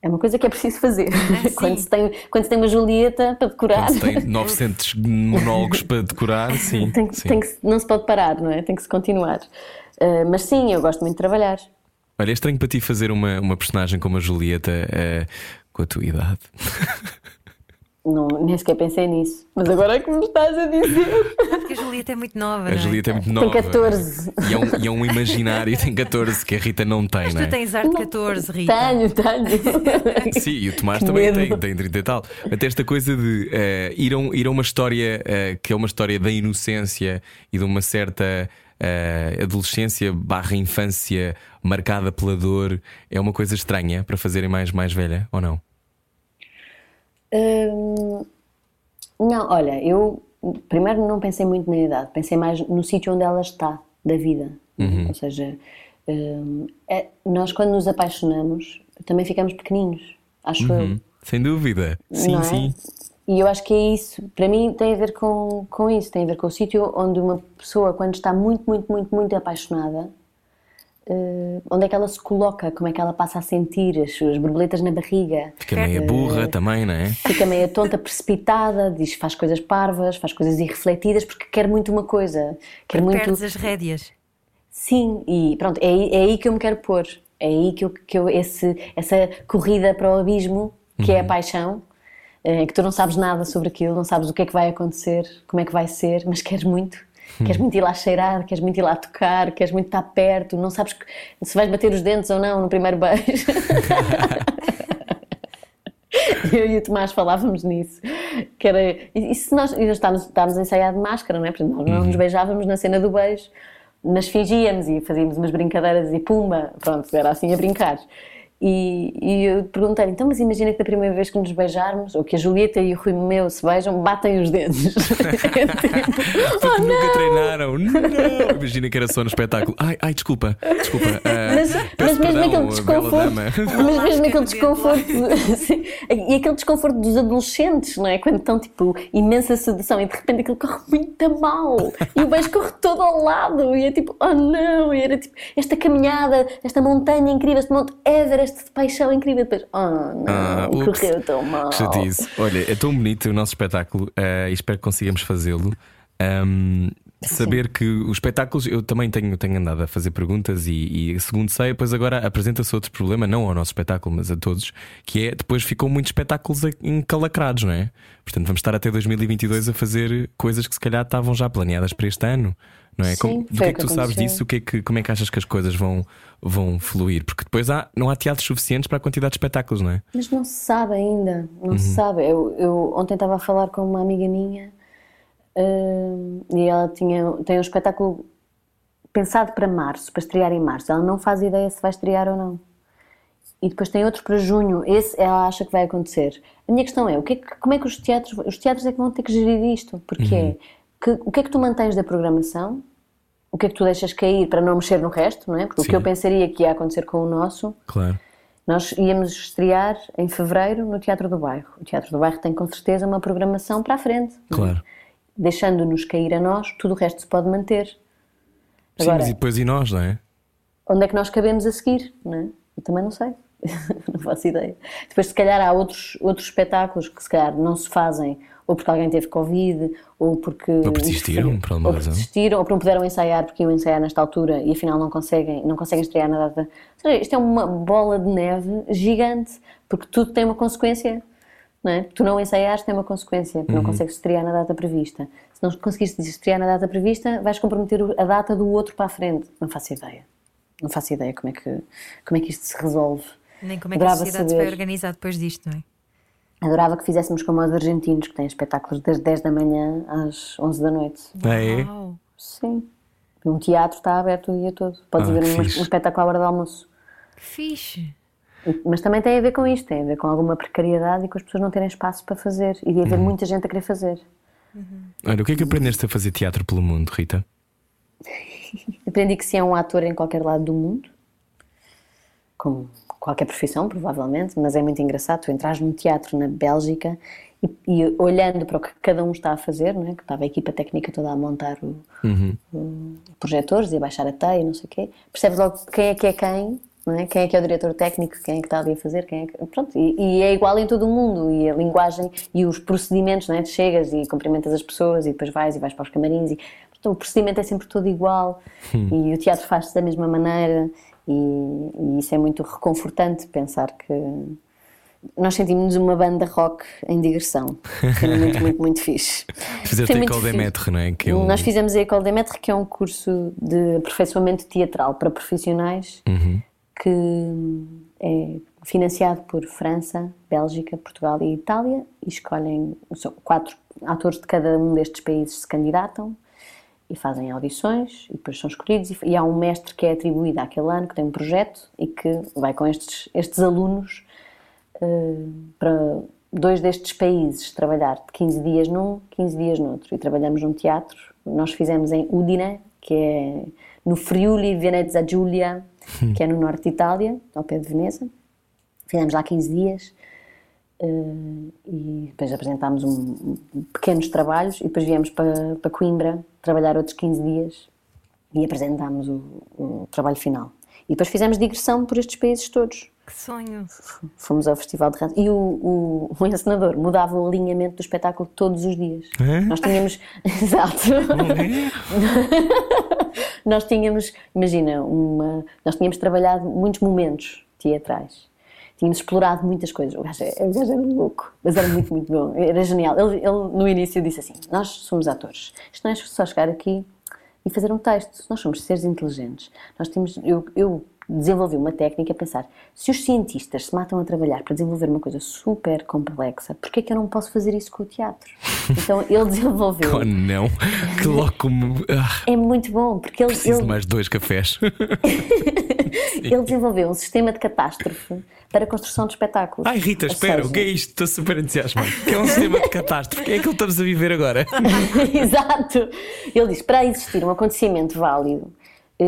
É uma coisa que é preciso fazer. sim. quando, se tem, quando se tem uma Julieta para decorar, Quando se tem 900 monólogos para decorar, sim. tem, sim. tem que não se pode parar, não é? Tem que se continuar. Ah, mas sim, eu gosto muito de trabalhar. Olha, é estranho para ti fazer uma, uma personagem como a Julieta eh, com a tua idade. Não, nem sequer pensei nisso. Mas agora é que me estás a dizer. Porque a Julieta é muito nova. A não é? Julieta é muito nova. 14. E é, um, e é um imaginário, tem 14, que a Rita não tem, Mas não é? tu tens arte 14, Rita. Tenho, tenho. Sim, e o Tomás Que também medo. tem, tem 30 e tal. Até esta coisa de eh, ir, a um- ir a uma história eh, que é uma história da inocência e de uma certa eh, adolescência barra infância marcada pela dor é uma coisa estranha para fazerem mais, mais velha, ou não? Hum, não, olha, eu primeiro não pensei muito na idade, pensei mais no sítio onde ela está, da vida. Uhum. Ou seja, hum, é- nós quando nos apaixonamos também ficamos pequeninos, acho eu. Hum, Sem dúvida. Sim, é? sim. E eu acho que é isso, para mim tem a ver com, com isso, tem a ver com o sítio onde uma pessoa, quando está muito, muito, muito, muito apaixonada, eh, onde é que ela se coloca, como é que ela passa a sentir as suas borboletas na barriga. Fica meia burra também, não é? fica meia tonta, precipitada, diz faz coisas parvas, faz coisas irrefletidas porque quer muito uma coisa, quer muito. Perdes as rédeas. Sim, e pronto, é, aí- é aí que eu me quero pôr. É aí que eu, que eu esse, essa corrida para o abismo, que é a paixão, é, que tu não sabes nada sobre aquilo, não sabes o que é que vai acontecer, como é que vai ser, mas queres muito. Queres muito ir lá cheirar, queres muito ir lá tocar, queres muito estar perto, não sabes se vais bater os dentes ou não no primeiro beijo. Eu e o Tomás falávamos nisso. Que era, e se nós, e nós estávamos, estávamos a ensaiar de máscara, não é? Portanto, nós não nos beijávamos na cena do beijo, mas fingíamos e fazíamos umas brincadeiras e pumba, pronto, era assim a brincar. E, e eu perguntei então, mas imagina que da primeira vez que nos beijarmos, ou que a Julieta e o Rui Meu se beijam, batem os dentes. É tipo, oh, nunca não! treinaram. Não! Imagina que era só no espetáculo. Ai, ai, desculpa, desculpa. ah, Mas, mas mesmo perdão, aquele desconforto, mas mesmo aquele desconforto, e aquele desconforto dos adolescentes, não é? Quando estão tipo imensa sedução e de repente aquilo corre muito mal e o beijo corre todo ao lado e é tipo, oh não, e era tipo esta caminhada, esta montanha incrível, este monte Everest de paixão incrível, depois, oh não, Ah, correu tão mal. Chatice. Olha, é tão bonito o nosso espetáculo eh, e espero que consigamos fazê-lo. Ahm, saber que os espetáculos, eu também tenho, tenho andado a fazer perguntas e, e segundo sei, depois agora apresenta-se outro problema, não ao nosso espetáculo, mas a todos, que é depois ficam muitos espetáculos encalacrados, não é? Portanto, vamos estar até 2022 a fazer coisas que se calhar estavam já planeadas para este ano. Não é? Sim, Como, do que é que que tu sabes disso? O que é que, como é que achas que as coisas vão, vão fluir? Porque depois há, não há teatros suficientes para a quantidade de espetáculos, não é? Mas não se sabe ainda, não Uhum. se sabe. Eu, eu ontem estava a falar com uma amiga minha hum, e ela tinha, tem um espetáculo pensado para março, para estrear em março. Ela não faz ideia se vai estrear ou não. E depois tem outro para junho. Esse ela acha que vai acontecer. A minha questão é, o que é que- como é que os teatros, os teatros é que vão ter que gerir isto? Porque é, que- o que é que tu mantens da programação? O que é que tu deixas cair para não mexer no resto, não é? Porque o Sim. que eu pensaria que ia acontecer com o nosso Claro. nós íamos estrear em fevereiro no Teatro do Bairro. O Teatro do Bairro tem com certeza uma programação para a frente. é? Claro. Deixando-nos cair a nós, tudo o resto se pode manter. Sim, Agora, mas e depois e nós, não é? onde é que nós cabemos a seguir? Não é? Eu também não sei. não faço ideia. Depois, se calhar, há outros, outros espetáculos que se calhar não se fazem, ou porque alguém teve Covid, ou porque. Ou porque desistiram, por alguma ou porque razão. desistiram, ou porque não puderam ensaiar porque iam ensaiar nesta altura e afinal não conseguem, não conseguem estrear na data. Ou seja, isto é uma bola de neve gigante, porque tudo tem uma consequência. Não é? Tu não ensaiares tem uma consequência, Uhum. não consegues estrear na data prevista. Se não conseguires estrear na data prevista, vais comprometer a data do outro para a frente. Não faço ideia. Não faço ideia como é que, como é que isto se resolve. Nem como é que a Adorava sociedade se vai saber. organizar depois disto, não é? Adorava que fizéssemos como os argentinos, que têm espetáculos das 10 da manhã às 11 da noite. Ah, é? Sim. Um teatro está aberto o dia todo. Podes Ah, ver um, um espetáculo à hora do almoço. Que fixe. Mas também tem a ver com isto, tem a ver com alguma precariedade e com as pessoas não terem espaço para fazer e de Uhum. haver muita gente a querer fazer. Olha, o que é que aprendeste a fazer teatro pelo mundo, Rita? Aprendi que se é um ator em qualquer lado do mundo, como qualquer profissão, provavelmente, mas é muito engraçado. Tu entras num teatro na Bélgica e, e olhando para o que cada um está a fazer, não é? que estava a equipa técnica toda a montar o, o projetores e a baixar a teia não sei o quê, percebes logo quem é que é quem. É? Quem é que é o diretor técnico, quem é que está ali a fazer, quem é que... Pronto, e, e é igual em todo o mundo, e a linguagem e os procedimentos, não é? Chegas e cumprimentas as pessoas e depois vais e vais para os camarins e o procedimento é sempre todo igual e o teatro faz-se da mesma maneira e, e isso é muito reconfortante pensar que nós sentimos uma banda rock em digressão. Foi muito, muito, muito fixe. Fizeste a École. Maîtres, não é? Que é um- Nós fizemos a École des Maîtres, que é um curso de aperfeiçoamento teatral para profissionais Uhum. que é financiado por França, Bélgica, Portugal e Itália e escolhem quatro atores de cada um destes países se candidatam e fazem audições e depois são escolhidos e, e há um mestre que é atribuído àquele ano que tem um projeto e que vai com estes, estes alunos eh, para dois destes países trabalhar de 15 dias num, 15 dias no outro. E trabalhamos num teatro nós fizemos em Udine que é no Friuli Venezia Giulia que é no norte de Itália ao pé de Veneza. Fizemos lá 15 dias eh, e depois apresentámos um, um- pequenos trabalhos e depois viemos para, para Coimbra trabalhar outros 15 dias e apresentámos o, o trabalho final e depois fizemos digressão por estes países todos Que sonho. Fomos ao Festival de Rádio e o, o, o encenador mudava o alinhamento do espetáculo todos os dias. É? Nós tínhamos. Exato. nós tínhamos, imagina, uma, nós tínhamos trabalhado muitos momentos teatrais. Tínhamos explorado muitas coisas. O gajo, o gajo era louco, mas era muito, muito bom. Era genial. Ele, ele, no início disse assim: Nós somos atores. Isto não é só chegar aqui e fazer um texto. Nós somos seres inteligentes. Nós temos, eu, eu desenvolvi uma técnica a pensar: se os cientistas se matam a trabalhar para desenvolver uma coisa super complexa, porquê é que eu não posso fazer isso com o teatro? Então ele desenvolveu. Oh, não, que logo como. Ah, É muito bom, porque ele, preciso ele, mais dois cafés. ele desenvolveu um sistema de catástrofe para a construção de espetáculos. Ai, Rita, Ou espera, seja, o que é isto? Estou super entusiasmado. Que é um sistema de catástrofe. É que estamos a viver agora? Exato. Ele diz: para existir um acontecimento válido,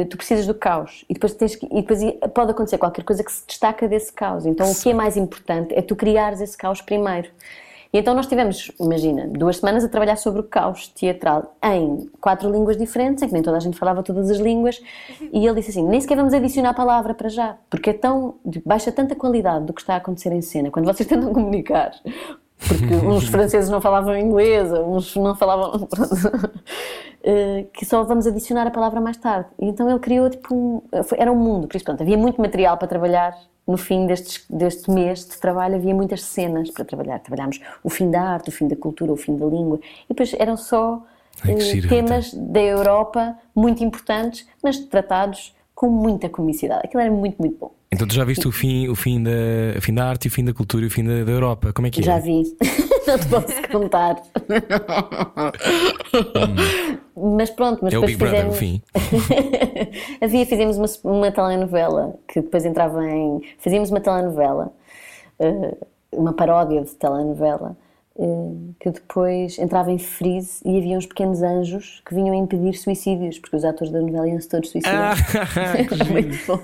tu precisas do caos e depois, tens que, e depois pode acontecer qualquer coisa que se destaca desse caos. Então, o que é mais importante é tu criares esse caos primeiro. E então nós tivemos, imagina, duas semanas a trabalhar sobre o caos teatral em quatro línguas diferentes, em que nem toda a gente falava todas as línguas, e ele disse assim: nem sequer vamos adicionar palavra para já, porque é tão, baixa tanta qualidade do que está a acontecer em cena, quando vocês tentam comunicar, porque uns franceses não falavam inglês, uns não falavam. eh, que só vamos adicionar a palavra mais tarde. E então ele criou tipo um, era um mundo, por isso pronto, havia muito material para trabalhar. No fim destes, deste mês de trabalho havia muitas cenas para trabalhar. Trabalhámos o fim da arte, o fim da cultura, o fim da língua. E depois eram só Ai, eh, giro, temas da Europa muito importantes, mas tratados com muita comicidade. Aquilo era muito, muito bom. Então tu já viste o fim, o fim, da, o fim da arte, o fim da cultura e o fim da, da Europa? Como é que é? Já vi. Não te posso contar. mas pronto, mas É o depois Big Brother, o fizemos. fim. Havia, fizemos uma, uma telenovela que depois entrava em. Fazíamos uma telenovela, eh, uma paródia de telenovela, que depois entrava em freeze e havia uns pequenos anjos que vinham a impedir suicídios, porque os atores da novela iam-se todos suicidar. Ah, era muito bom.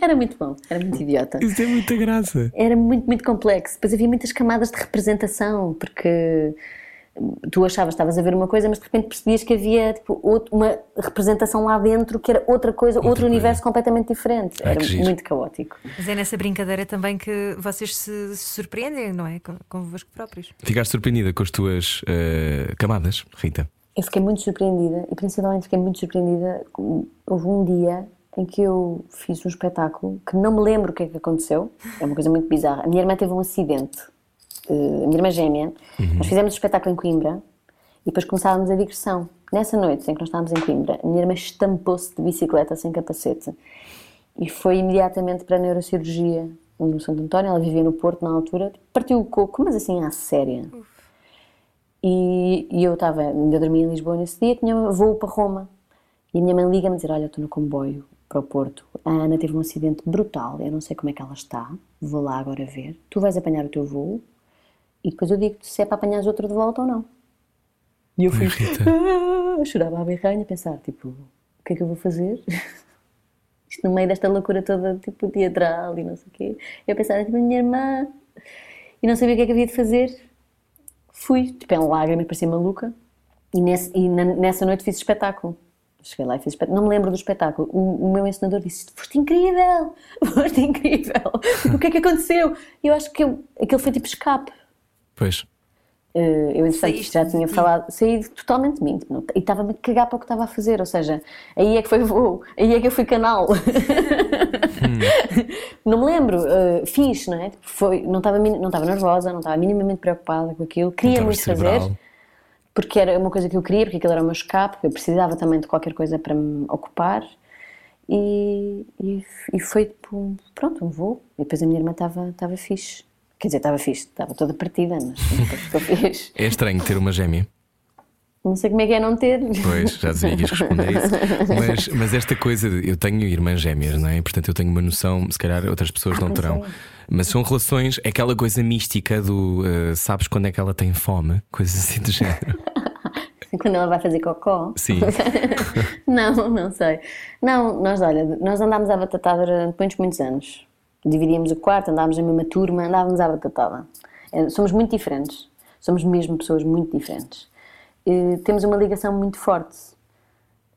Era muito bom, era muito idiota. Isso é muita graça. Era muito, muito complexo. Depois havia muitas camadas de representação, porque tu achavas que estavas a ver uma coisa, mas de repente percebias que havia tipo, outro- uma representação lá dentro que era outra coisa, outro coisa. universo completamente diferente. Ai, era muito caótico. Mas é nessa brincadeira também que vocês se surpreendem, não é? Com, convosco próprios. Ficaste surpreendida com as tuas eh, camadas, Rita? Eu fiquei muito surpreendida e principalmente fiquei muito surpreendida. com- Houve um dia em que eu fiz um espetáculo que não me lembro o que é que aconteceu, é uma coisa muito bizarra. A minha irmã teve um acidente, eh, minha irmã gêmea. Nós fizemos o espetáculo em Coimbra e depois começávamos a digressão. Nessa noite em que nós estávamos em Coimbra, a minha irmã estampou-se de bicicleta sem capacete e foi imediatamente para a neurocirurgia no Santo António. Ela vivia no Porto na altura, partiu o coco, mas assim à séria. E, e eu estava, ainda dormia em Lisboa nesse dia, tinha voo para Roma. E a minha mãe liga-me dizer: Olha, estou no comboio para o Porto. A Ana teve um acidente brutal, eu não sei como é que ela está, vou lá agora ver. Tu vais apanhar o teu voo e depois eu digo-te se é para apanhares outro de volta ou não. E eu fui ah, chorava à berranha, a pensar: tipo, o que é que eu vou fazer? Isto no meio desta loucura toda, tipo, teatral e não sei o quê. Eu pensava, tipo, a minha irmã. E não sabia o que é que havia de fazer fui, tipo, em lágrimas, parecia maluca, e, nesse, e na- nessa noite fiz espetáculo. Cheguei lá e fiz espetáculo. Não me lembro do espetáculo. O, o meu ensinador disse: Foste incrível! Foste incrível! Tipo, o que é que aconteceu? E eu acho que eu, aquilo foi tipo escape. Pois. Eh, eu, entretanto, já tinha ti. falado, saí totalmente de mim não- e estava-me a cagar para o que estava a fazer. Ou seja, aí é que foi voo, aí é que eu fui canal. não me lembro, eh, fiz, não é? Foi, não estava não estava nervosa, não estava minimamente preocupada com aquilo, queria muito fazer porque era uma coisa que eu queria, porque aquilo era o meu escape, eu precisava também de qualquer coisa para me ocupar. E, e, e foi tipo, pronto, um voo. E depois a minha irmã estava estava fixe. Quer dizer, estava fixe, estava toda partida, mas nunca ficou fixe. É estranho ter uma gêmea. Não sei como é que é não ter. Pois, já sabia que ias responder isso. Mas, mas esta coisa, eu tenho irmãs gêmeas, não é? Portanto, eu tenho uma noção, se calhar outras pessoas não pois terão. é. Mas são relações, aquela coisa mística do eh, sabes quando é que ela tem fome, coisas assim do género. Quando ela vai fazer cocó. Sim. não, não sei. Não, nós, olha, nós andámos à batatada durante muitos, muitos anos. Dividíamos o quarto, andávamos na mesma turma, andávamos à batatada. Eh, Somos muito diferentes. Somos mesmo pessoas muito diferentes. Eh, Temos uma ligação muito forte,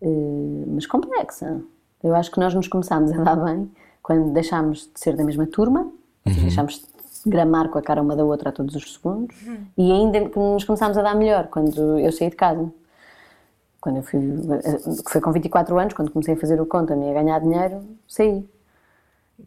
eh, mas complexa. Eu acho que nós nos começámos a dar bem quando deixámos de ser da mesma turma, seja, deixámos de gramar com a cara uma da outra a todos os segundos, e ainda nos começámos a dar melhor quando eu saí de casa. Quando eu fui, foi com 24 anos, quando comecei a fazer o conta-me e a ganhar dinheiro, saí.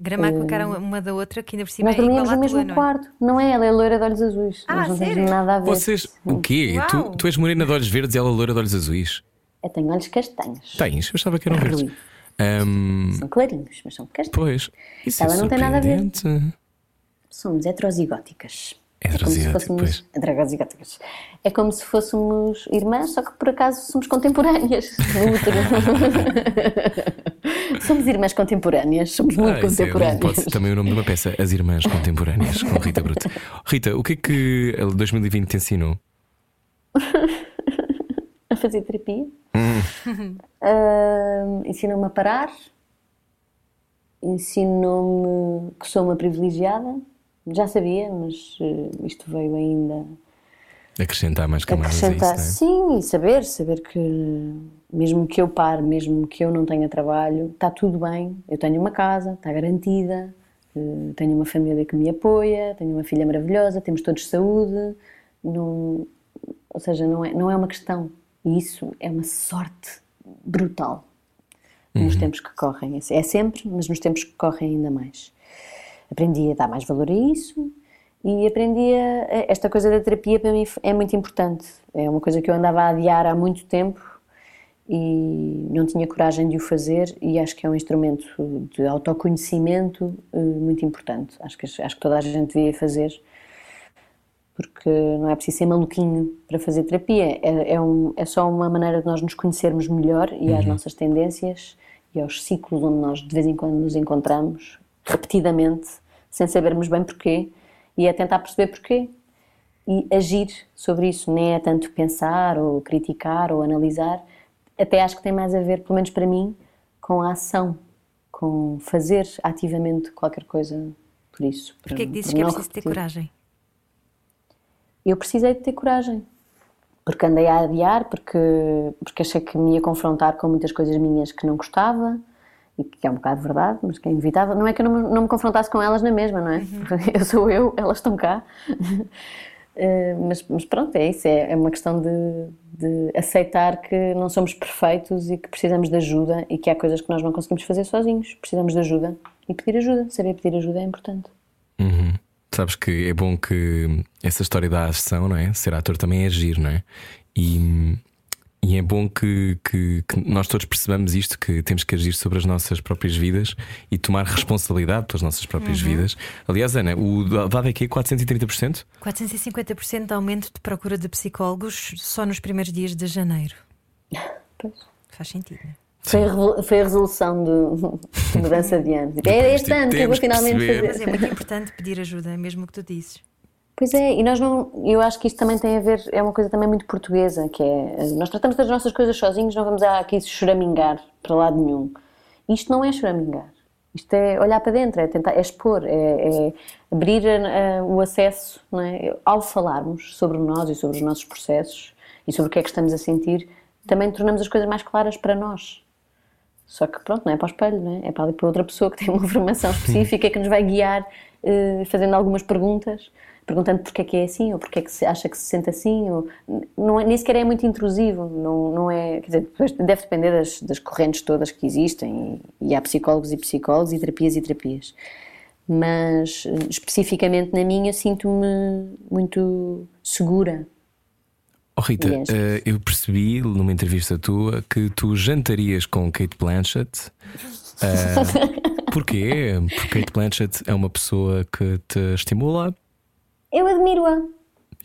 Gramar com a cara uma da outra, que ainda por cima Nós é igual dormíamos no mesmo tua, não é? quarto. Não é? Ela é loira de olhos azuis. Ah, Nós não temos sério? nada a ver. Vocês, o quê? Tu, Uau. tu és morena de olhos verdes e ela loira de olhos azuis. Eu tenho olhos castanhos. Tens? Eu achava que eram verdes. Ahm, São clarinhos, mas são castanhos. pois. Isso Ela é não tem nada a ver. Somos heterozigóticas. É como se fôssemos pois. heterozigóticas. É como se fôssemos irmãs, só que por acaso somos contemporâneas. somos irmãs contemporâneas, somos muito Ah, é, contemporâneas. pode ser também o nome de uma peça, As Irmãs Contemporâneas, com Rita Bruto. Rita, o que é que 2020 te ensinou? A fazer terapia. Hum. Ah, ensinou-me a parar. Ensinou-me que sou uma privilegiada. Já sabia, mas eh, isto veio ainda Acrescentar mais camadas a isso, acrescentar. não é? Sim, e saber, saber que mesmo que eu pare, mesmo que eu não tenha trabalho, está tudo bem. Eu tenho uma casa, está garantida, eh, tenho uma família que me apoia, tenho uma filha maravilhosa, temos todos saúde. Não, ou seja, não é, não é uma questão. E isso é uma sorte brutal nos tempos que correm. É sempre, mas nos tempos que correm ainda mais. Aprendi a dar mais valor a isso e aprendi a. Esta coisa da terapia para mim é muito importante. É uma coisa que eu andava a adiar há muito tempo e não tinha coragem de o fazer e acho que é um instrumento de autoconhecimento eh, muito importante. Acho que, acho que toda a gente devia fazer porque não é preciso ser maluquinho para fazer terapia, é, é, um- é só uma maneira de nós nos conhecermos melhor e às nossas tendências e aos ciclos onde nós de vez em quando nos encontramos, repetidamente, sem sabermos bem porquê, e é tentar perceber porquê e agir sobre isso, nem é tanto pensar ou criticar ou analisar, até acho que tem mais a ver, pelo menos para mim, com a ação, com fazer ativamente qualquer coisa por isso. Porquê é que para- dizes que é preciso ter repetir. coragem? Eu precisei de ter coragem. Porque andei a adiar, porque, porque achei que me ia confrontar com muitas coisas minhas que não gostava, e que é um bocado verdade, mas que é inevitável. Não é que eu não me, não me confrontasse com elas na mesma, não é? Eu sou eu, elas estão cá. Eh, mas, mas pronto, é isso. É, é uma questão de, de aceitar que não somos perfeitos e que precisamos de ajuda e que há coisas que nós não conseguimos fazer sozinhos. Precisamos de ajuda e pedir ajuda. Saber pedir ajuda é importante. Uhum. Sabes que é bom que essa história da ação, não é? Ser ator também é agir, não é? E, e é bom que, que- que nós todos percebamos isto: que temos que agir sobre as nossas próprias vidas e tomar responsabilidade pelas nossas próprias vidas. Aliás, Ana, o dado é que é 430%? 450% de aumento de procura de psicólogos só nos primeiros dias de janeiro. Pois. Faz sentido, não é? Foi a, revol- foi a resolução de, mudança de ano. É este tipo, ano que eu vou finalmente perceber. Mas fazer. é muito importante pedir ajuda, é mesmo o que tu dizes. Pois é, e nós não. Eu acho que isto também tem a ver. É uma coisa também muito portuguesa, que é. Nós tratamos das nossas coisas sozinhos, não vamos aqui choramingar para lado nenhum. Isto não é choramingar. Isto é olhar para dentro, é tentar, é expor, é, é abrir a- a- o acesso, não é? Ao falarmos sobre nós e sobre os nossos processos e sobre o que é que estamos a sentir, também tornamos as coisas mais claras para nós. Só que pronto, não é para o espelho, não é? É para ali para outra pessoa que tem uma formação específica que nos vai guiar eh, fazendo algumas perguntas, perguntando porque é que é assim, ou porque é que se acha que se sente assim, ou não é, nem sequer é muito intrusivo, não, não é, quer dizer, deve depender das, das correntes todas que existem e, e há psicólogos e psicólogos e terapias e terapias. Mas eh, especificamente na minha sinto-me muito segura. Oh Rita, eh, eu percebi numa entrevista tua que tu jantarias com Kate Blanchett. Eh, porquê? Porque Kate Blanchett é uma pessoa que te estimula. Eu admiro-a.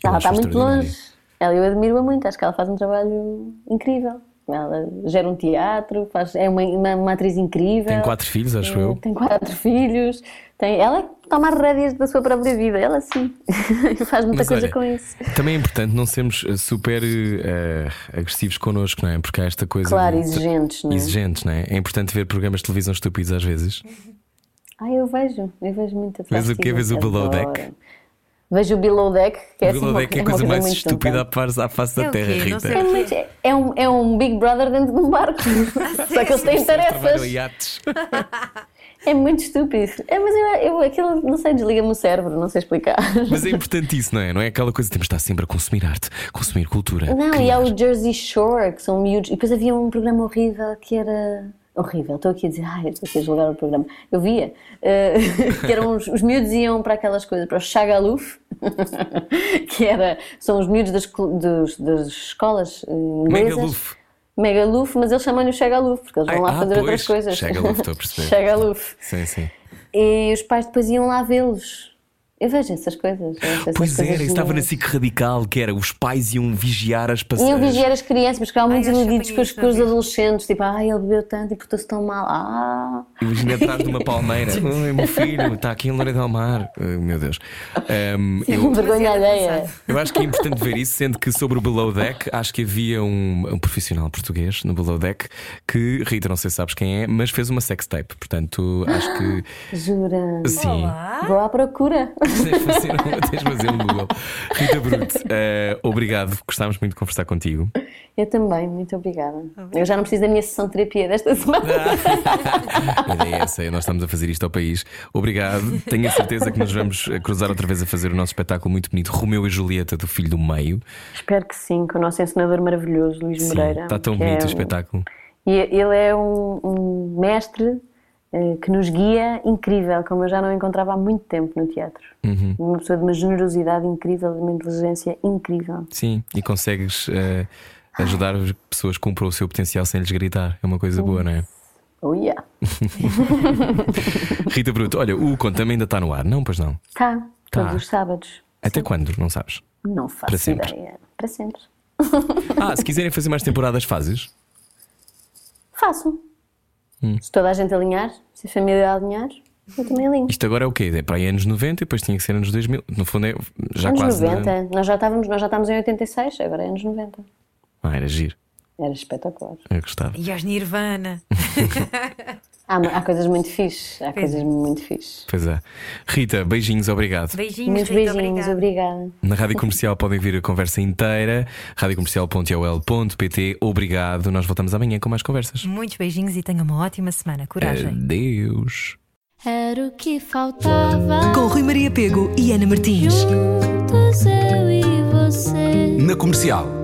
Ela está muito longe. Ela, eu admiro-a muito, acho que ela faz um trabalho incrível. Ela gera um teatro, faz, é uma, uma, uma atriz incrível. Tem quatro filhos, acho eu. Tem quatro filhos. Tem, ela toma as rédeas da sua própria vida, ela sim. faz muita Mas coisa olha, com isso. Também é importante não sermos eh, super eh, agressivos connosco, não é? Porque há esta coisa. Claro, de- exigentes, não é? Exigentes, não é? É importante ver programas de televisão estúpidos às vezes. Ah, eu vejo, eu vejo muita Vês o quê? Vês o Below. Deck? Vejo o Below Deck, que é, O Below assim, Deck é a uma coisa mais estúpida à face- É da o Terra, Rita. É, muito- é um, é um Big Brother dentro de um barco. Só que eles têm tarefas. iates. É muito estúpido. É, mas eu, eu aquilo, não sei, desliga-me o cérebro, não sei explicar. Mas é importante isso, não é? Não é aquela coisa que temos de estar sempre a consumir arte, consumir cultura. Não, e criar. há o Jersey Shore, que são miúdos. E depois havia um programa horrível que era. Horrível, estou aqui a dizer, ai, estou aqui a julgar o programa. Eu via, eh, que eram os, os miúdos iam para aquelas coisas, para o Shagaluf, que era, são os miúdos das, dos- das escolas eh, inglesas. Megaluf. Megaluf, mas eles chamam-lhe o Chegaluf, porque eles vão Ai, lá ah, fazer pois. outras coisas. Chegaluf, estou a perceber. Chegaluf. Sim, sim. E os pais depois iam lá vê-los. Eu vejo essas coisas. essas Pois coisas era, isso estava na. SIC radical, que era os pais iam vigiar as Iam passagens. vigiar as crianças, mas ficavam muito iludidos com com os adolescentes. Tipo, ai, ele bebeu tanto e portou-se tão mal. Ah, Imagina atrás de uma palmeira. Ai, meu filho, está aqui em Loura del Mar. Ai, meu Deus. Ahm, eu, vergonha alheia. eu acho que é importante ver isso, sendo que sobre o Below Deck, acho que havia um, um profissional português no Below Deck que, Rita, não sei se sabes quem é, mas fez uma sextape. Portanto, acho que Jura? sim. Vou à procura. Tens de fazer, um- tens fazer um Google. Rita Brute, eh, obrigado. Gostámos muito de conversar contigo. Eu também, muito obrigada. Eu já não preciso da minha sessão de terapia desta semana. A ideia é essa, nós estamos a fazer isto ao país. Obrigado. Tenho a certeza que nos vamos cruzar outra vez a fazer o nosso espetáculo muito bonito, Romeu e Julieta, do Filho do Meio. Espero que sim, com o nosso ensinador maravilhoso, Luís Sim, Moreira. está tão bonito é o espetáculo. E ele é um, um mestre que nos guia incrível, como eu já não encontrava há muito tempo no teatro. Uhum. Uma pessoa de uma generosidade incrível, de uma inteligência incrível. Sim, e consegues eh, ajudar as pessoas que cumpram o seu potencial sem lhes gritar. É uma coisa boa, não é? Oh yeah! Rita Bruto, olha, o conto também ainda está no ar, não? Pois não. Tá, Tá. todos os sábados. Até quando? Não sabes? Não faço Para sempre. ideia. Para sempre. Ah, se quiserem fazer mais temporadas, fazes? Faço. Hum. Se toda a gente alinhar, se a família alinhar, eu também alinho. Isto agora é o quê? É para aí anos 90 e depois tinha que ser anos 2000. No fundo é já anos quase. na- 90. Nós, já estávamos, nós já estávamos em 86, agora é anos 90. Ah, era giro. Era espetacular. Eu gostava. E aos Nirvana. Há, há coisas muito fixe. Há coisas muito fixe. Pois é. Rita, beijinhos, obrigado. Beijinhos, Muitos Rita, beijinhos, obrigada. obrigada. Na Rádio Comercial podem vir a conversa inteira. radiocomercial.ol.pt. Obrigado. Nós voltamos amanhã com mais conversas. Muitos beijinhos e tenha uma ótima semana. Coragem. Adeus. Era o que faltava. Com Rui Maria Pego e Ana Martins. Juntos eu e você. Na comercial.